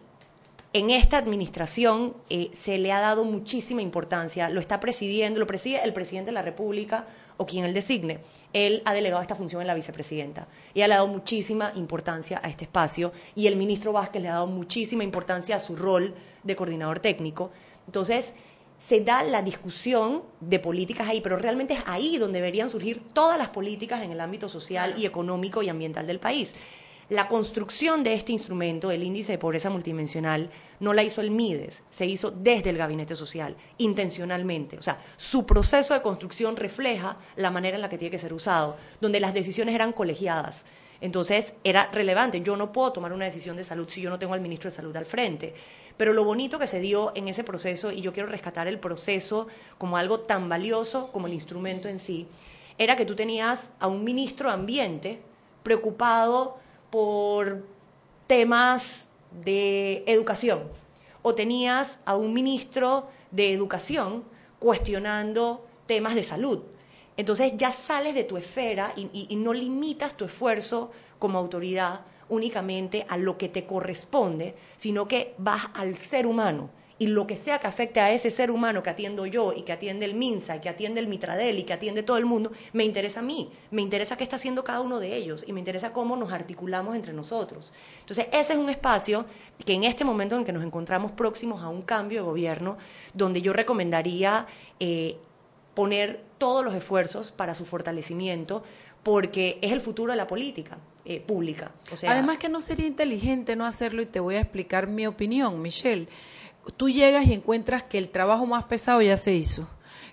en esta administración eh, se le ha dado muchísima importancia, lo está presidiendo, lo preside el presidente de la República o quien él designe. Él ha delegado esta función en la vicepresidenta. Ella le ha dado muchísima importancia a este espacio y el ministro Vázquez le ha dado muchísima importancia a su rol de coordinador técnico. Entonces, se da la discusión de políticas ahí, pero realmente es ahí donde deberían surgir todas las políticas en el ámbito social y económico y ambiental del país. La construcción de este instrumento, el índice de pobreza multidimensional, no la hizo el MIDES, se hizo desde el Gabinete Social, intencionalmente. O sea, su proceso de construcción refleja la manera en la que tiene que ser usado, donde las decisiones eran colegiadas. Entonces, era relevante. Yo no puedo tomar una decisión de salud si yo no tengo al ministro de Salud al frente. Pero lo bonito que se dio en ese proceso, y yo quiero rescatar el proceso como algo tan valioso como el instrumento en sí, era que tú tenías a un ministro de Ambiente preocupado por temas de educación o tenías a un ministro de educación cuestionando temas de salud. Entonces ya sales de tu esfera y, no limitas tu esfuerzo como autoridad únicamente a lo que te corresponde, sino que vas al ser humano y lo que sea que afecte a ese ser humano que atiendo yo y que atiende el MINSA y que atiende el Mitradel y que atiende todo el mundo, me interesa a mí, me interesa qué está haciendo cada uno de ellos y me interesa cómo nos articulamos entre nosotros. Entonces, ese es un espacio que en este momento en que nos encontramos próximos a un cambio de gobierno, donde yo recomendaría eh, poner todos los esfuerzos para su fortalecimiento, porque es el futuro de la política eh, pública. Además que no sería inteligente no hacerlo y te voy a explicar mi opinión, Michelle. Tú llegas y encuentras que el trabajo más pesado ya se hizo,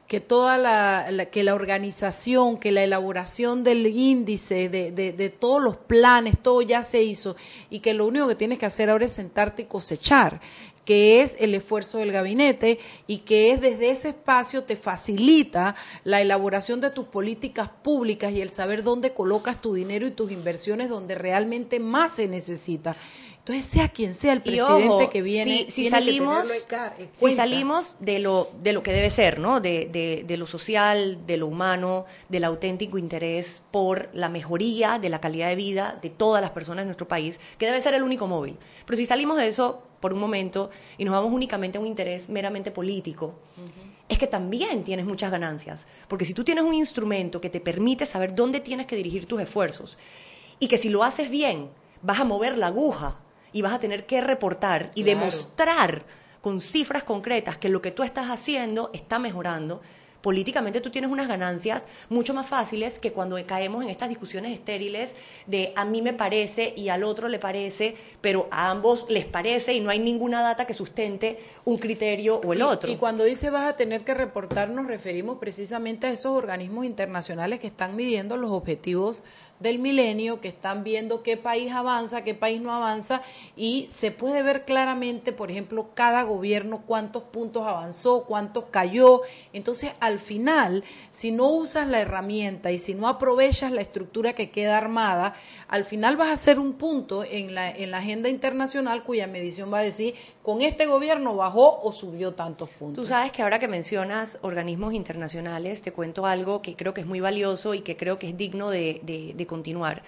que toda la, la- que la organización, que la elaboración del índice, de, de, de todos los planes, todo ya se hizo y que lo único que tienes que hacer ahora es sentarte y cosechar. Que es el esfuerzo del gabinete y que es desde ese espacio te facilita la elaboración de tus políticas públicas y el saber dónde colocas tu dinero y tus inversiones donde realmente más se necesita. Entonces, sea quien sea el presidente ojo, que viene, si, si tiene salimos, en si salimos de lo, de lo que debe ser, ¿no? De, de- de lo social, de lo humano, del auténtico interés por la mejoría de la calidad de vida de todas las personas en nuestro país, que debe ser el único móvil. Pero si salimos de eso por un momento y nos vamos únicamente a un interés meramente político, es que también tienes muchas ganancias. Porque si tú tienes un instrumento que te permite saber dónde tienes que dirigir tus esfuerzos y que si lo haces bien, vas a mover la aguja y vas a tener que reportar y Claro. demostrar con cifras concretas que lo que tú estás haciendo está mejorando, políticamente tú tienes unas ganancias mucho más fáciles que cuando caemos en estas discusiones estériles de a mí me parece y al otro le parece, pero a ambos les parece y no hay ninguna data que sustente un criterio o el Y- otro. Y cuando dice vas a tener que reportar, nos referimos precisamente a esos organismos internacionales que están midiendo los objetivos del milenio, que están viendo qué país avanza, qué país no avanza, y se puede ver claramente, por ejemplo, cada gobierno cuántos puntos avanzó, cuántos cayó. Entonces, al final, si no usas la herramienta y si no aprovechas la estructura que queda armada, al final vas a ser un punto en la, en la agenda internacional cuya medición va a decir, con este gobierno bajó o subió tantos puntos. Tú sabes que ahora que mencionas organismos internacionales, te cuento algo que creo que es muy valioso y que creo que es digno de, de- continuar.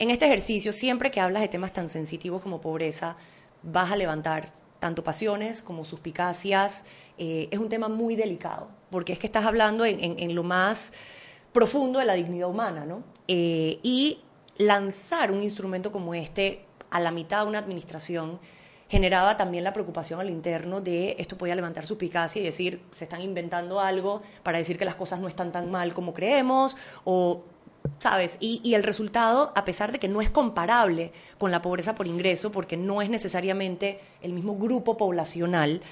En este ejercicio, siempre que hablas de temas tan sensitivos como pobreza, vas a levantar tanto pasiones como suspicacias. Eh, es un tema muy delicado, porque es que estás hablando en lo más profundo de la dignidad humana, ¿no? Eh, y lanzar un instrumento como este a la mitad de una administración generaba también la preocupación al interno de esto podía levantar suspicacia y decir, se están inventando algo para decir que las cosas no están tan mal como creemos, o, ¿sabes? Y, el resultado, a pesar de que no es comparable con la pobreza por ingreso, porque no es necesariamente el mismo grupo poblacional,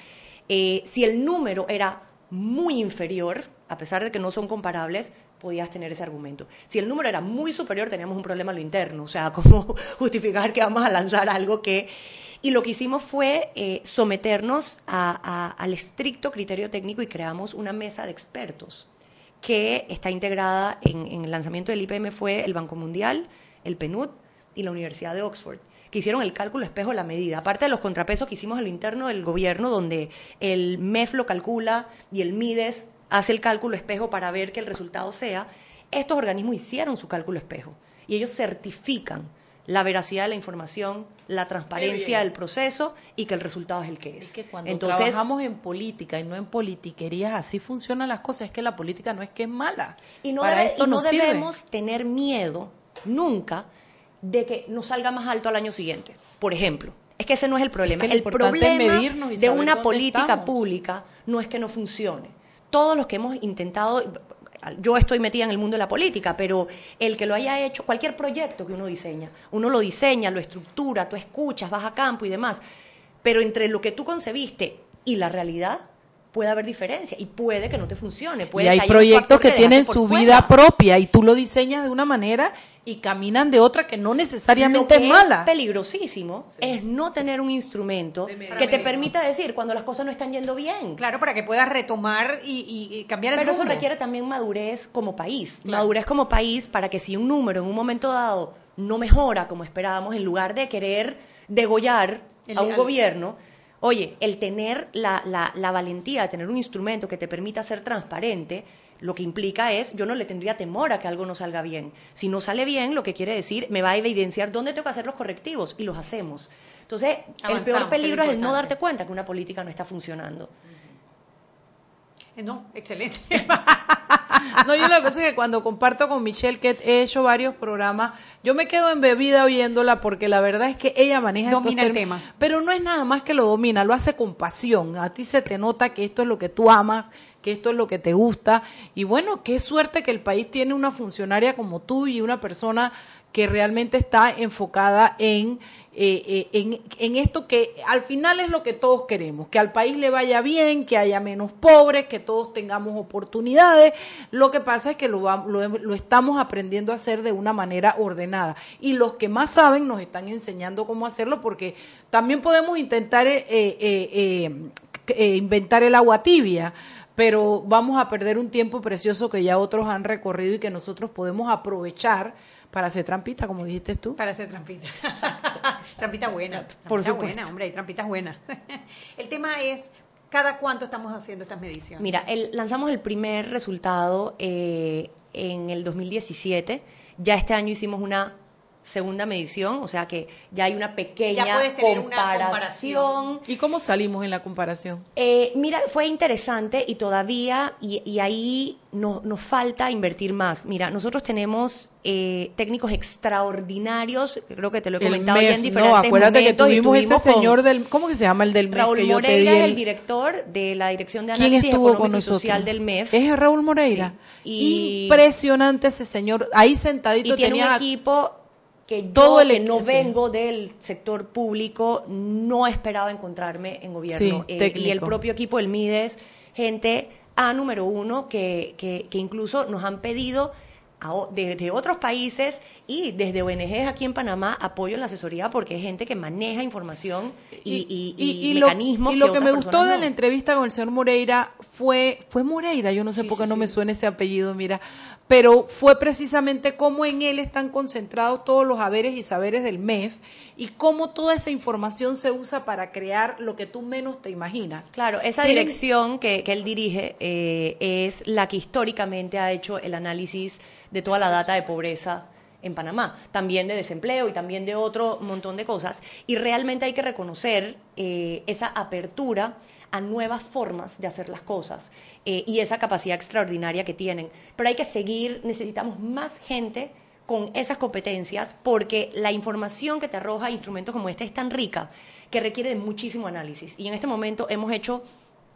eh, si el número era muy inferior, a pesar de que no son comparables, podías tener ese argumento. Si el número era muy superior, teníamos un problema en lo interno, o sea, cómo justificar que vamos a lanzar algo que... Y lo que hicimos fue eh, someternos a- al estricto criterio técnico y creamos una mesa de expertos que está integrada en, el lanzamiento del IPM fue el Banco Mundial, el PNUD y la Universidad de Oxford que hicieron el cálculo espejo de la medida. Aparte de los contrapesos que hicimos a lo interno del gobierno, donde el MEF lo calcula y el MIDES hace el cálculo espejo para ver que el resultado sea, estos organismos hicieron su cálculo espejo y ellos certifican la veracidad de la información, la transparencia del proceso y que el resultado es el que es. Es que cuando Entonces, trabajamos en política y no en politiquerías, así funcionan las cosas. Es que la política no es que es mala. Y no, Para debe- esto y no sirve. debemos tener miedo nunca de que nos salga más alto al año siguiente. Por ejemplo, es que ese no es el problema. que el problema medirnos de una política estamos. pública no es que no funcione. Todos los que hemos intentado, yo estoy metida en el mundo de la política, pero el que lo haya hecho, cualquier proyecto que uno diseña, uno lo diseña, lo estructura, tú escuchas, vas a campo y demás, pero entre lo que tú concebiste y la realidad puede haber diferencia y puede que no te funcione. Puede y hay que proyectos que, tienen su fuera. vida propia y tú lo diseñas de una manera y caminan de otra que no necesariamente Lo que es mala. peligrosísimo es no tener un instrumento que te permita decir cuando las cosas no están yendo bien. Claro, para que puedas retomar y, y- y cambiar el Pero eso requiere también madurez como país. Claro. Madurez como país para que si un número en un momento dado no mejora como esperábamos, en lugar de querer degollar El- a un al- gobierno, oye, el tener la, la- la valentía de tener un instrumento que te permita ser transparente, lo que implica es, yo no le tendría temor a que algo no salga bien. Si no sale bien, lo que quiere decir, me va a evidenciar dónde tengo que hacer los correctivos y los hacemos. Entonces, el peor peligro es el no darte cuenta que una política no está funcionando. Eh, No, excelente. No, yo lo que pasa es que cuando comparto con Michelle, que he hecho varios programas, yo me quedo embebida oyéndola porque la verdad es que ella maneja estos Domina el términos. tema. Pero no es nada más que lo domina, lo hace con pasión. A ti se te nota que esto es lo que tú amas, que esto es lo que te gusta. Y bueno, qué suerte que el país tiene una funcionaria como tú y una persona que realmente está enfocada en, eh, eh, en, en, esto que al final es lo que todos queremos, que al país le vaya bien, que haya menos pobres, que todos tengamos oportunidades. Lo que pasa es que lo, lo, estamos aprendiendo a hacer de una manera ordenada. Y los que más saben nos están enseñando cómo hacerlo porque también podemos intentar eh, inventar el agua tibia pero vamos a perder un tiempo precioso que ya otros han recorrido y que nosotros podemos aprovechar para hacer trampita, como dijiste tú. Para hacer trampita. trampita buena. Trampita Por supuesto. buena, hombre, hay trampitas buenas. el tema es, ¿cada cuánto estamos haciendo estas mediciones? Mira, el, lanzamos el primer resultado eh, en el 2017. Ya este año hicimos una segunda medición, o sea que ya hay una pequeña Ya puedes tener una comparación. comparación. ¿Y cómo salimos en la comparación? Eh, mira, fue interesante y todavía, y, y ahí no- nos falta invertir más. Mira, nosotros tenemos eh, técnicos extraordinarios, creo que te lo he comentado ya en MEF, diferentes no, acuérdate que momentos, y tuvimos ese señor del, ¿cómo que se llama el del MEF Raúl que yo te Moreira di el- el director de la Dirección de ¿Quién Análisis Económico con y nosotros? Social del MEF. Es Raúl Moreira. Sí. Y- Impresionante ese señor. Ahí sentadito y tiene tenía un equipo que todo yo, el que no sí. vengo del sector público, no esperaba encontrarme en gobierno. Sí, Eh, y el propio equipo del MIDES, gente A número uno, que, que, que incluso nos han pedido a o- de, de otros países y desde ONGs aquí en Panamá apoyo en la asesoría porque es gente que maneja información y, y, y mecanismos y lo que, me gustó de la entrevista con el señor Moreira fue, fue Moreira, yo no sé Sí, por qué sí, no me suena ese apellido, mira, pero fue precisamente cómo en él están concentrados todos los haberes y saberes del MEF y cómo toda esa información se usa para crear lo que tú menos te imaginas. Claro, esa Tienen- dirección que, que él dirige eh, es la que históricamente ha hecho el análisis de toda la data de pobreza en Panamá, también de desempleo y también de otro montón de cosas. Y realmente hay que reconocer eh, esa apertura a nuevas formas de hacer las cosas eh, y esa capacidad extraordinaria que tienen. Pero hay que seguir, necesitamos más gente con esas competencias porque la información que te arroja instrumentos como este es tan rica que requiere de muchísimo análisis. Y en este momento hemos hecho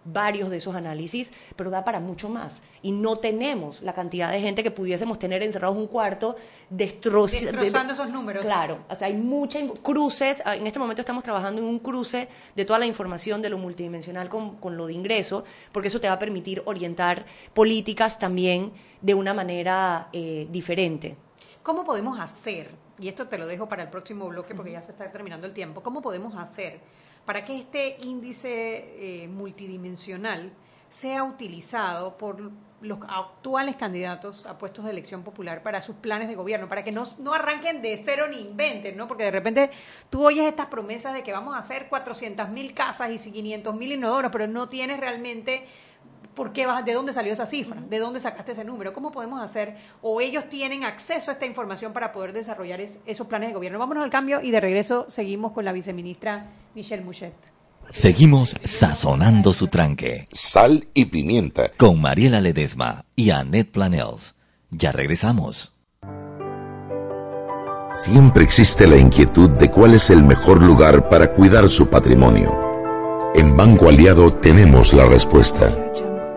varios de esos análisis, pero da para mucho más. Y no tenemos la cantidad de gente que pudiésemos tener encerrados en un cuarto destroz- Destrozando de- esos números. Claro, o sea, hay muchas cruces. ah, En este momento estamos trabajando en un cruce de toda la información de lo multidimensional con, con lo de ingreso, porque eso te va a permitir orientar políticas también de una manera eh, diferente. ¿Cómo podemos hacer, y esto te lo dejo para el próximo bloque porque ya se está terminando el tiempo, cómo podemos hacer para que este índice eh, multidimensional sea utilizado por los actuales candidatos a puestos de elección popular para sus planes de gobierno, para que no, no arranquen de cero ni inventen, ¿no? Porque de repente tú oyes estas promesas de que vamos a hacer 400 mil casas y 500 mil inodoros, pero no tienes realmente ¿Por qué vas, ¿De dónde salió esa cifra? ¿De dónde sacaste ese número? ¿Cómo podemos hacer? ¿O ellos tienen acceso a esta información para poder desarrollar es- esos planes de gobierno? Vámonos al cambio y de regreso seguimos con la viceministra Michelle Mouchet. Seguimos sazonando su tranque. Sal y pimienta. Con Mariela Ledesma y Annette Planels. Ya regresamos. Siempre existe la inquietud de cuál es el mejor lugar para cuidar su patrimonio. En Banco Aliado tenemos la respuesta.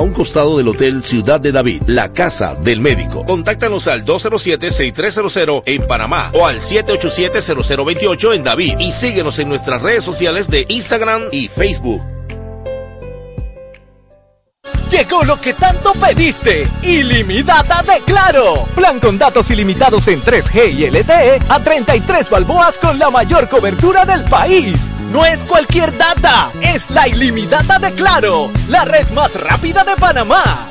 un costado del Hotel Ciudad de David. La casa del médico. Contáctanos al 207-6300 en Panamá o al 787-0028 en David y síguenos en nuestras redes sociales de Instagram y Facebook. Llegó lo que tanto pediste. Ilimitada de Claro. Plan con datos ilimitados en 3G y LTE a 33 balboas con la mayor cobertura del país. No es cualquier data, es la ilimitada de Claro, la red más rápida de Panamá.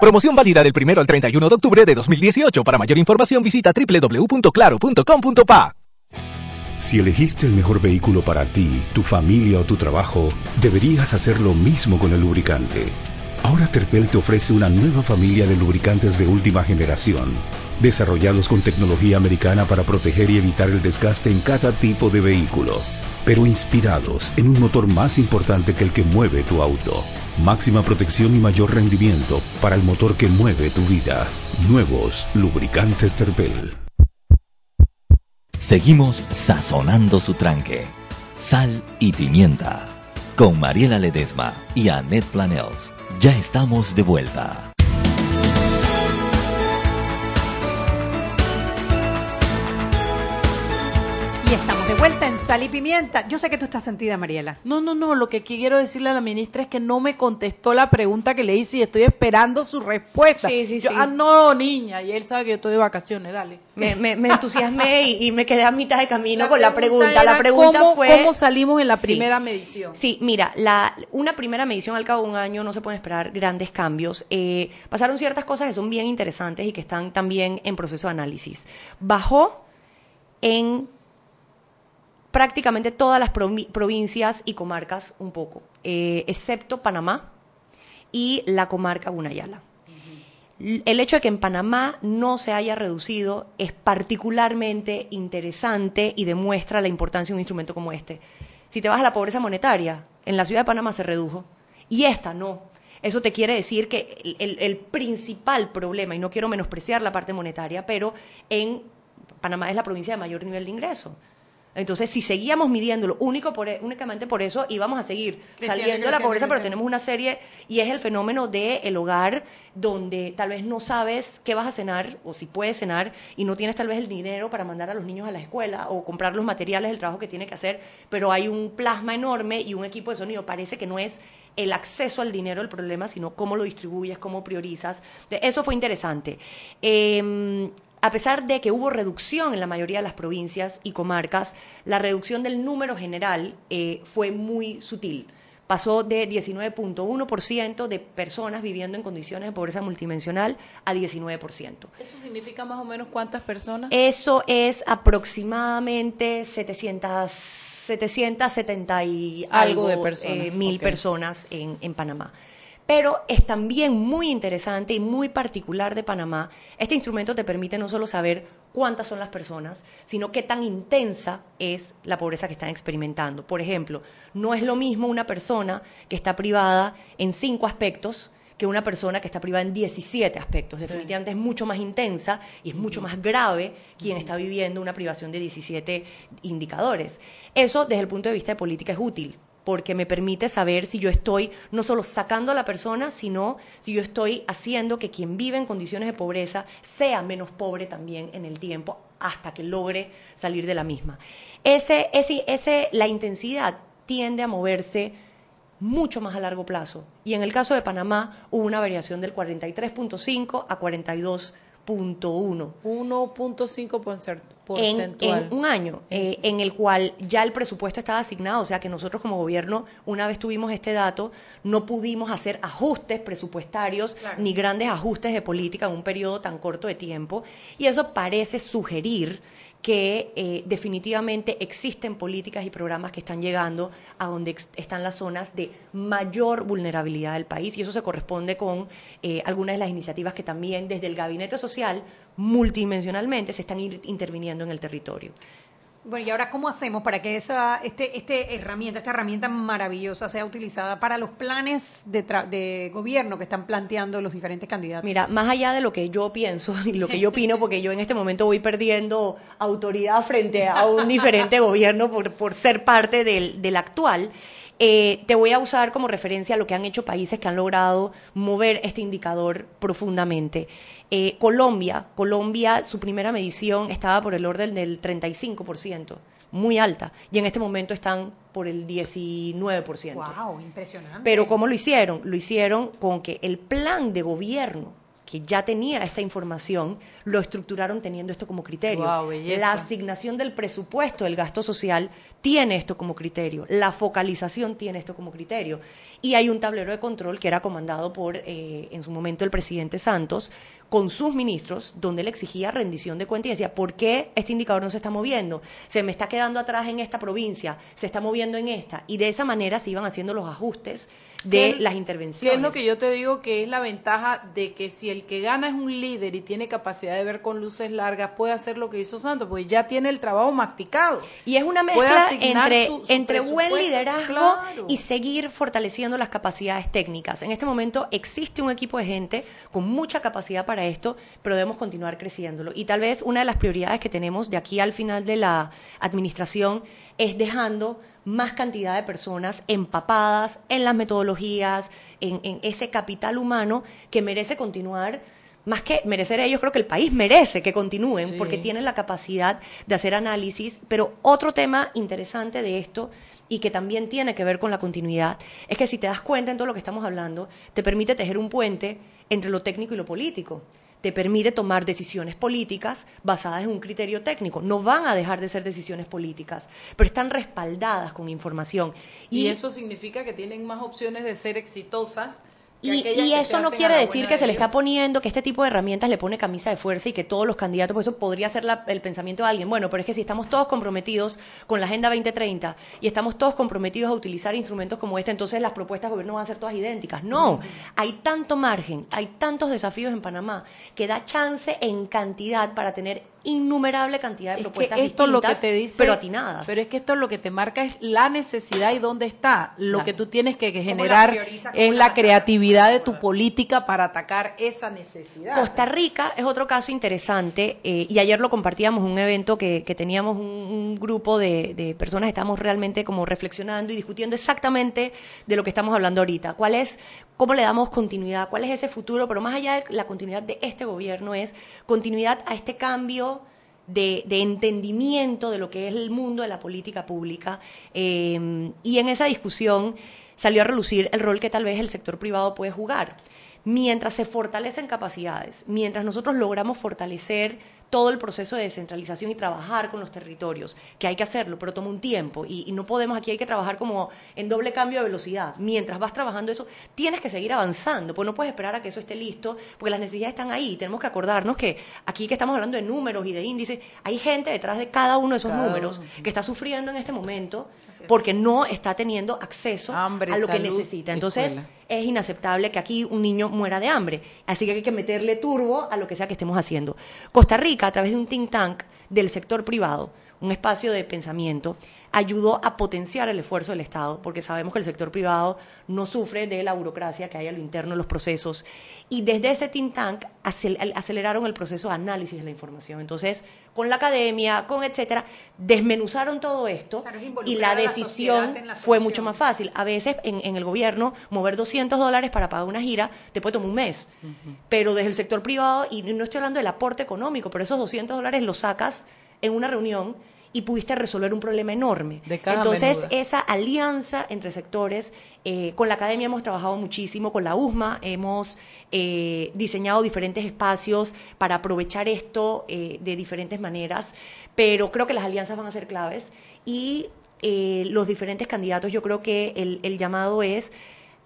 Promoción válida del 1 al 31 de octubre de 2018. Para mayor información visita www.claro.com.pa. Si elegiste el mejor vehículo para ti, tu familia o tu trabajo, deberías hacer lo mismo con el lubricante. Ahora Terpel te ofrece una nueva familia de lubricantes de última generación, desarrollados con tecnología americana para proteger y evitar el desgaste en cada tipo de vehículo, pero inspirados en un motor más importante que el que mueve tu auto. Máxima protección y mayor rendimiento para el motor que mueve tu vida. Nuevos lubricantes Terpel. Seguimos sazonando su tranque. Sal y pimienta. Con Mariela Ledesma y Annette Planels. Ya estamos de vuelta. De vuelta en Sal y Pimienta. Yo sé que tú estás sentida, Mariela. No, no, no. Lo que quiero decirle a la ministra es que no me contestó la pregunta que le hice y estoy esperando su respuesta. Sí, sí, Yo, sí. Ah, no, niña. Y él sabe que yo estoy de vacaciones. Dale. Me, me- me entusiasmé y, y me quedé a mitad de camino con la pregunta. La pregunta ¿cómo- fue... cómo salimos en la Sí. primera medición? Sí, mira, la, una primera medición al cabo de un año no se pueden esperar grandes cambios. Eh, pasaron ciertas cosas que son bien interesantes y que están también en proceso de análisis. Bajó en prácticamente todas las provi- provincias y comarcas un poco, eh, excepto Panamá y la comarca Gunayala. El hecho de que en Panamá no se haya reducido es particularmente interesante y demuestra la importancia de un instrumento como este. Si te vas a la pobreza monetaria, en la ciudad de Panamá se redujo y esta no. Eso te quiere decir que el, el- el principal problema, y no quiero menospreciar la parte monetaria, pero en Panamá es la provincia de mayor nivel de ingreso. Entonces, si seguíamos midiéndolo único por, e- únicamente por eso, íbamos a seguir saliendo de la pobreza, pero tenemos una serie, y es el fenómeno del hogar, donde tal vez no sabes qué vas a cenar, o si puedes cenar, y no tienes tal vez el dinero para mandar a los niños a la escuela, o comprar los materiales del trabajo que tiene que hacer, pero hay un plasma enorme y un equipo de sonido. Parece que no es el acceso al dinero el problema, sino cómo lo distribuyes, cómo priorizas. Eso fue interesante. Eh, a pesar de que hubo reducción en la mayoría de las provincias y comarcas, la reducción del número general eh, fue muy sutil. Pasó de 19.1% de personas viviendo en condiciones de pobreza multidimensional a 19%. ¿Eso significa más o menos cuántas personas? Eso es aproximadamente 700, 770 y Algo algo, de personas, eh, mil ok. personas en, en Panamá. Pero es también muy interesante y muy particular de Panamá. Este instrumento te permite no solo saber cuántas son las personas, sino qué tan intensa es la pobreza que están experimentando. Por ejemplo, no es lo mismo una persona que está privada en cinco aspectos que una persona que está privada en 17 aspectos. Definitivamente es mucho más intensa y es mucho más grave quien está viviendo una privación de 17 indicadores. Eso, desde el punto de vista de política, es útil porque me permite saber si yo estoy no solo sacando a la persona, sino si yo estoy haciendo que quien vive en condiciones de pobreza sea menos pobre también en el tiempo hasta que logre salir de la misma. Ese, ese, ese, la intensidad tiende a moverse mucho más a largo plazo. Y en el caso de Panamá hubo una variación del 43.5 a 42.1 1.5 porcent- en, en un año eh, en el cual ya el presupuesto estaba asignado, o sea que nosotros como gobierno, una vez tuvimos este dato, no pudimos hacer ajustes presupuestarios ni grandes ajustes de política en un periodo tan corto de tiempo, y eso parece sugerir que eh, definitivamente existen políticas y programas que están llegando a donde están las zonas de mayor vulnerabilidad del país y eso se corresponde con eh, algunas de las iniciativas que también desde el gabinete social multidimensionalmente se están interviniendo en el territorio. Bueno, y ahora, ¿cómo hacemos para que esa este, este herramienta, esta herramienta maravillosa sea utilizada para los planes de, tra- de gobierno que están planteando los diferentes candidatos? Mira, más allá de lo que yo pienso y lo que yo opino, porque yo en este momento voy perdiendo autoridad frente a un diferente gobierno por, por ser parte del, del actual, eh, te voy a usar como referencia lo que han hecho países que han logrado mover este indicador profundamente. Eh, Colombia, Colombia, su primera medición estaba por el orden del 35%, muy alta, y en este momento están por el 19%. Wow, impresionante. Pero ¿cómo lo hicieron? Lo hicieron con que el plan de gobierno que ya tenía esta información, lo estructuraron teniendo esto como criterio. Belleza. la asignación del presupuesto del gasto social tiene esto como criterio, la focalización tiene esto como criterio. Y hay un tablero de control que era comandado por, eh, en su momento, el presidente Santos, con sus ministros, donde le exigía rendición de cuentas y decía, ¿por qué este indicador no se está moviendo? Se me está quedando atrás en esta provincia, se está moviendo en esta. Y de esa manera se iban haciendo los ajustes de ¿Qué- las ¿Qué intervenciones. es lo que yo te digo que es la ventaja de que si el que gana es un líder y tiene capacidad de ver con luces largas, puede hacer lo que hizo Santos, porque ya tiene el trabajo masticado. Y es una mezcla entre, su- su entre buen liderazgo claro. y seguir fortaleciendo las capacidades técnicas. En este momento existe un equipo de gente con mucha capacidad para esto, pero debemos continuar creciéndolo. Y tal vez una de las prioridades que tenemos de aquí al final de la administración es dejando más cantidad de personas empapadas en las metodologías, en, en ese capital humano que merece continuar más que merecer ellos, creo que el país merece que continúen Sí. porque tienen la capacidad de hacer análisis. Pero otro tema interesante de esto y que también tiene que ver con la continuidad es que si te das cuenta en todo lo que estamos hablando, te permite tejer un puente entre lo técnico y lo político. Te permite tomar decisiones políticas basadas en un criterio técnico. No van a dejar de ser decisiones políticas, pero están respaldadas con información. Y, eso significa que tienen más opciones de ser exitosas. Y, y eso no quiere decir que de se le está poniendo, que este tipo de herramientas le pone camisa de fuerza y que todos los candidatos, por eso podría ser la- el pensamiento de alguien, bueno, pero es que si estamos todos comprometidos con la Agenda 2030 y estamos todos comprometidos a utilizar instrumentos como este, entonces las propuestas de gobierno van a ser todas idénticas. No, hay tanto margen, hay tantos desafíos en Panamá que da chance en cantidad para tener innumerable cantidad de Es que propuestas esto lo que te dice, pero atinadas. Pero es que esto lo que te marca es la necesidad y dónde está. Lo Claro. que tú tienes que, que ¿Cómo la generar cómo es la la creatividad de tu política para atacar esa necesidad. Costa Rica es otro caso interesante eh, y ayer lo compartíamos en un evento que, que teníamos un, un grupo de, de personas estamos realmente como reflexionando y discutiendo exactamente de lo que estamos hablando ahorita. ¿Cuál es, cómo le damos continuidad? ¿Cuál es ese futuro? Pero más allá de la continuidad de este gobierno es continuidad a este cambio de, entendimiento de lo que es el mundo de la política pública. eh, y en esa discusión salió a relucir el rol que tal vez el sector privado puede jugar. Mientras se fortalecen capacidades, mientras nosotros logramos fortalecer todo el proceso de descentralización y trabajar con los territorios, que hay que hacerlo, pero toma un tiempo y, y no podemos, aquí hay que trabajar como en doble cambio de velocidad. Mientras vas trabajando eso, tienes que seguir avanzando, pues no puedes esperar a que eso esté listo, porque las necesidades están ahí. Tenemos que acordarnos que aquí que estamos hablando de números y de índices, hay gente detrás de cada uno de esos números que está sufriendo en este momento es. porque no está teniendo acceso Hambre, a lo que necesita. Entonces, escuela. Es inaceptable que aquí un niño muera de hambre. Así que hay que meterle turbo a lo que sea que estemos haciendo. Costa Rica, a través de un think tank del sector privado, un espacio de pensamiento, ayudó a potenciar el esfuerzo del Estado, porque sabemos que el sector privado no sufre de la burocracia que hay a lo interno de los procesos. Y desde ese think tank acel- aceleraron el proceso de análisis de la información. Entonces, con la academia, con etcétera, desmenuzaron todo esto Claro, y la decisión en la fue mucho más fácil. A veces en, en el gobierno mover 200 dólares para pagar una gira te puede tomar un mes, pero desde el sector privado, y no estoy hablando del aporte económico, pero esos 200 dólares los sacas en una reunión y pudiste resolver un problema enorme. De caja Entonces, menuda. esa alianza entre sectores, eh, con la academia hemos trabajado muchísimo, con la USMA hemos eh, diseñado diferentes espacios para aprovechar esto eh, de diferentes maneras, pero creo que las alianzas van a ser claves y eh, los diferentes candidatos, yo creo que el, el llamado es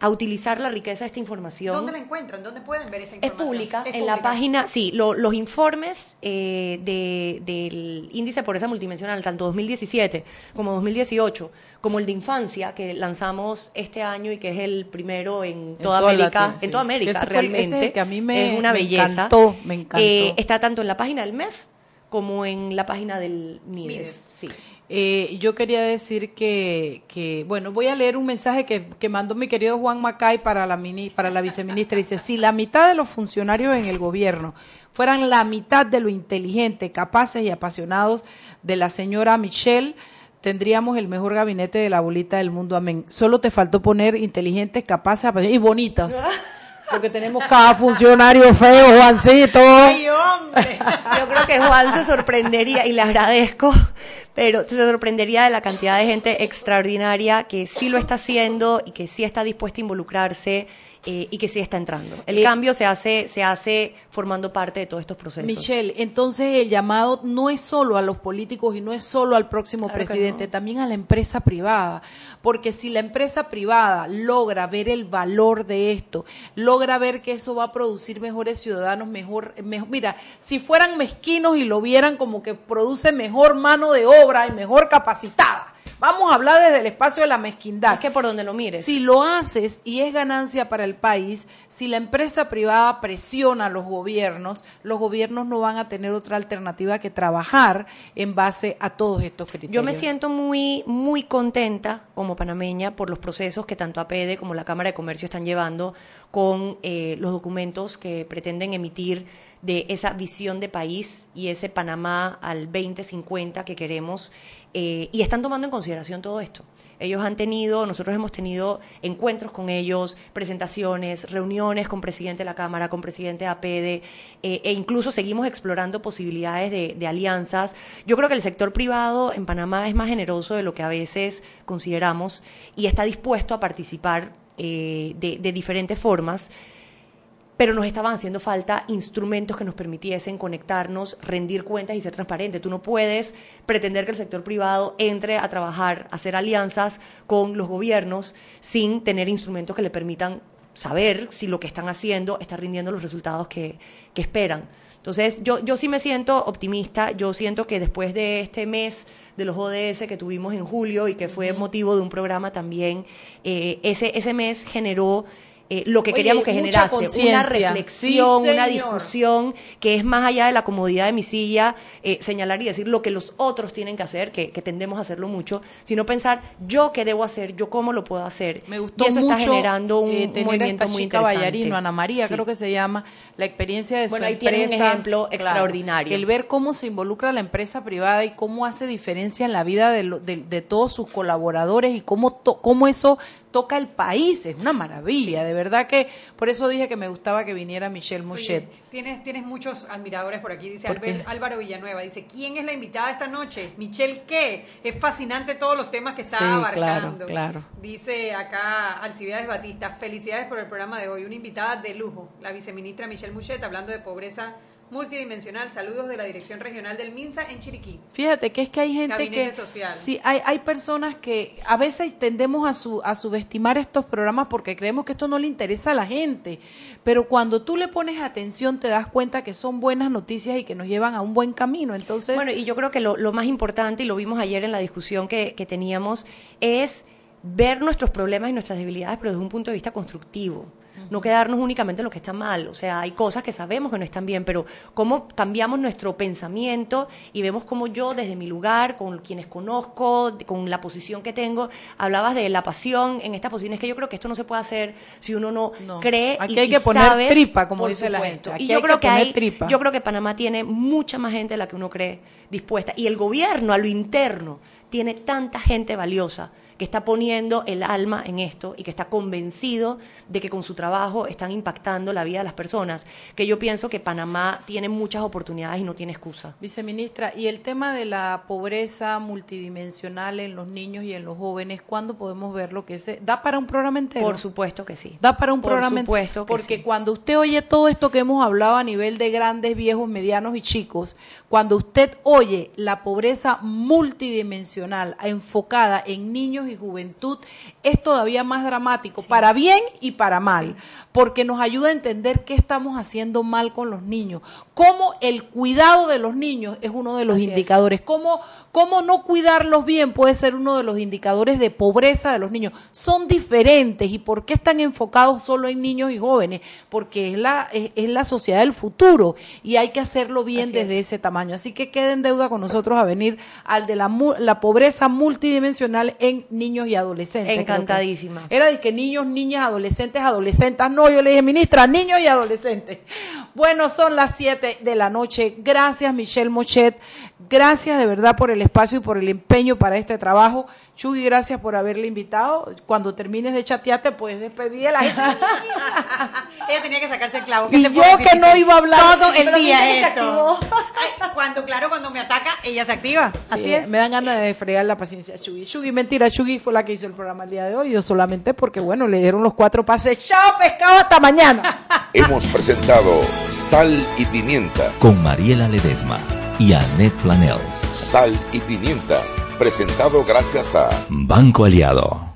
a utilizar la riqueza de esta información. ¿Dónde la encuentran? ¿Dónde pueden ver esta Es información? pública, Es en la pública. página, sí, lo- los informes eh, de- del índice de pobreza multidimensional, tanto 2017 como 2018, como el de infancia que lanzamos este año y que es el primero en toda toda América, sí. en toda América fue realmente. que a mí me- es una me belleza. encantó, me encantó. Eh, está tanto en la página del MEF como en la página del MIDES. Mides. Sí. Eh, yo quería decir que, que, bueno, voy a leer un mensaje que, que mandó mi querido Juan Macay para la, mini- para la viceministra. Dice, si la mitad de los funcionarios en el gobierno fueran la mitad de lo inteligente, capaces y apasionados de la señora Michelle, tendríamos el mejor gabinete de la bolita del mundo. Amén. Solo te faltó poner inteligentes, capaces y bonitas. Porque tenemos cada funcionario feo, Juancito. Yo creo que Juan se sorprendería y le agradezco, pero se sorprendería de la cantidad de gente extraordinaria que sí lo está haciendo y que sí está dispuesta a involucrarse eh, y que sí está entrando. El Eh, cambio se hace, se hace formando parte de todos estos procesos. Michelle, entonces el llamado no es solo a los políticos y no es solo al próximo Claro presidente, no. también a la empresa privada, porque si la empresa privada logra ver el valor de esto, logra ver que eso va a producir mejores ciudadanos, mejor, mejor mira, si fueran mezquinos y lo vieran como que produce mejor mano de obra y mejor capacitada. Vamos a hablar desde el espacio de la mezquindad. Es que por donde lo mires. Si lo haces y es ganancia para el país, si la empresa privada presiona a los gobiernos, los gobiernos no van a tener otra alternativa que trabajar en base a todos estos criterios. Yo me siento muy, muy contenta como panameña por los procesos que tanto APEDE como la Cámara de Comercio están llevando con eh, los documentos que pretenden emitir de esa visión de país y ese Panamá al 2050 que queremos. Eh, y están tomando en consideración todo esto. Ellos han tenido, nosotros hemos tenido encuentros con ellos, presentaciones, reuniones con presidente de la Cámara, con presidente de APEDE, eh, e incluso seguimos explorando posibilidades de, alianzas. Yo creo que el sector privado en Panamá es más generoso de lo que a veces consideramos y está dispuesto a participar eh, de diferentes formas pero nos estaban haciendo falta instrumentos que nos permitiesen conectarnos, rendir cuentas y ser transparentes. Tú no puedes pretender que el sector privado entre a trabajar, a hacer alianzas con los gobiernos sin tener instrumentos que le permitan saber si lo que están haciendo está rindiendo los resultados que, que esperan. Entonces, yo, yo sí me siento optimista, yo siento que después de este mes de los ODS que tuvimos en julio y que fue motivo de un programa también, eh, ese, ese mes generó eh, lo que Oye, queríamos que generase, una reflexión, Sí, una discusión que es más allá de la comodidad de mi silla, eh, señalar y decir lo que los otros tienen que hacer, que, que tendemos a hacerlo mucho, sino pensar yo qué debo hacer, yo cómo lo puedo hacer. Me gustó y eso mucho está generando un, eh, a movimiento esta muy chica interesante. Ana María, Sí. creo que se llama, la experiencia de Bueno, su ahí tienen un empresa. ejemplo extraordinario. El ver cómo se involucra la empresa privada y cómo hace diferencia en la vida de, lo- de- de todos sus colaboradores y cómo, to- cómo eso toca el país. Es una maravilla, de verdad que por eso dije que me gustaba que viniera Michelle Mouchet. Oye, tienes, tienes muchos admiradores por aquí, dice ¿Por Albert- qué? Álvaro Villanueva. Dice, ¿quién es la invitada esta noche? Michelle, ¿qué? Es fascinante todos los temas que está Sí, abarcando. claro, claro. Dice acá Alcibiades Batista, felicidades por el programa de hoy. Una invitada de lujo, la viceministra Michelle Muchet, hablando de pobreza multidimensional. Saludos de la Dirección Regional del MINSA en Chiriquí. Fíjate que es que hay gente Gabinete que social. sí hay hay personas que a veces tendemos a su a subestimar estos programas porque creemos que esto no le interesa a la gente, pero cuando tú le pones atención te das cuenta que son buenas noticias y que nos llevan a un buen camino. Entonces, Bueno, y yo creo que lo, lo más importante, y lo vimos ayer en la discusión que, que teníamos, es ver nuestros problemas y nuestras debilidades, pero desde un punto de vista constructivo. No quedarnos únicamente en lo que está mal. O sea, hay cosas que sabemos que no están bien, pero cómo cambiamos nuestro pensamiento y vemos cómo yo, desde mi lugar, con quienes conozco, con la posición que tengo, hablabas de la pasión en esta posición. Es que yo creo que esto no se puede hacer si uno no, No. cree Aquí y- hay que poner sabes, tripa, como dice la supuesto. gente. Aquí Y yo hay creo que hay, tripa. yo creo que Panamá tiene mucha más gente de la que uno cree dispuesta. Y el gobierno, a lo interno, tiene tanta gente valiosa que está poniendo el alma en esto y que está convencido de que con su trabajo están impactando la vida de las personas, que yo pienso que Panamá tiene muchas oportunidades y no tiene excusa. Viceministra, y el tema de la pobreza multidimensional en los niños y en los jóvenes, ¿cuándo podemos verlo? Que se da para un programa entero. Por supuesto que sí. Da para un Por programa supuesto que porque sí. cuando usted oye todo esto que hemos hablado a nivel de grandes, viejos, medianos y chicos, cuando usted oye la pobreza multidimensional enfocada en niños y juventud, es todavía más dramático, para bien y para mal, porque nos ayuda a entender qué estamos haciendo mal con los niños, cómo el cuidado de los niños es uno de los Así indicadores, cómo, cómo no cuidarlos bien puede ser uno de los indicadores de pobreza de los niños. Son diferentes y por qué están enfocados solo en niños y jóvenes, porque es la, es, es la sociedad del futuro y hay que hacerlo bien Así desde es. ese tamaño. Así que quede en deuda con nosotros a venir al de la, la pobreza multidimensional en niños y adolescentes. Encantadísima. Era de que niños, niñas, adolescentes, adolescentes. No, yo le dije, ministra, niños y adolescentes. Bueno, son las 7 de la noche. Gracias, Michelle Mochet. Gracias de verdad por el espacio y por el empeño para este trabajo. Chugi, gracias por haberle invitado. Cuando termines de chatear, te puedes despedir de la gente. Ella tenía que sacarse el clavo. ¿Qué Y te yo que no iba a hablar. Todo el día esto. Ay, Cuando, claro, cuando me ataca, ella se activa. Así Sí, es. Me dan ganas de fregar la paciencia a Chugi. Chugi, mentira, Chugi fue la que hizo el programa el día de hoy. Yo solamente porque, bueno, le dieron los cuatro pases. ¡Chao, pescado! ¡Hasta mañana! Hemos presentado Sal y Pimienta. Con Mariela Ledesma y Annette Planels. Sal y Pimienta. Presentado gracias a Banco Aliado.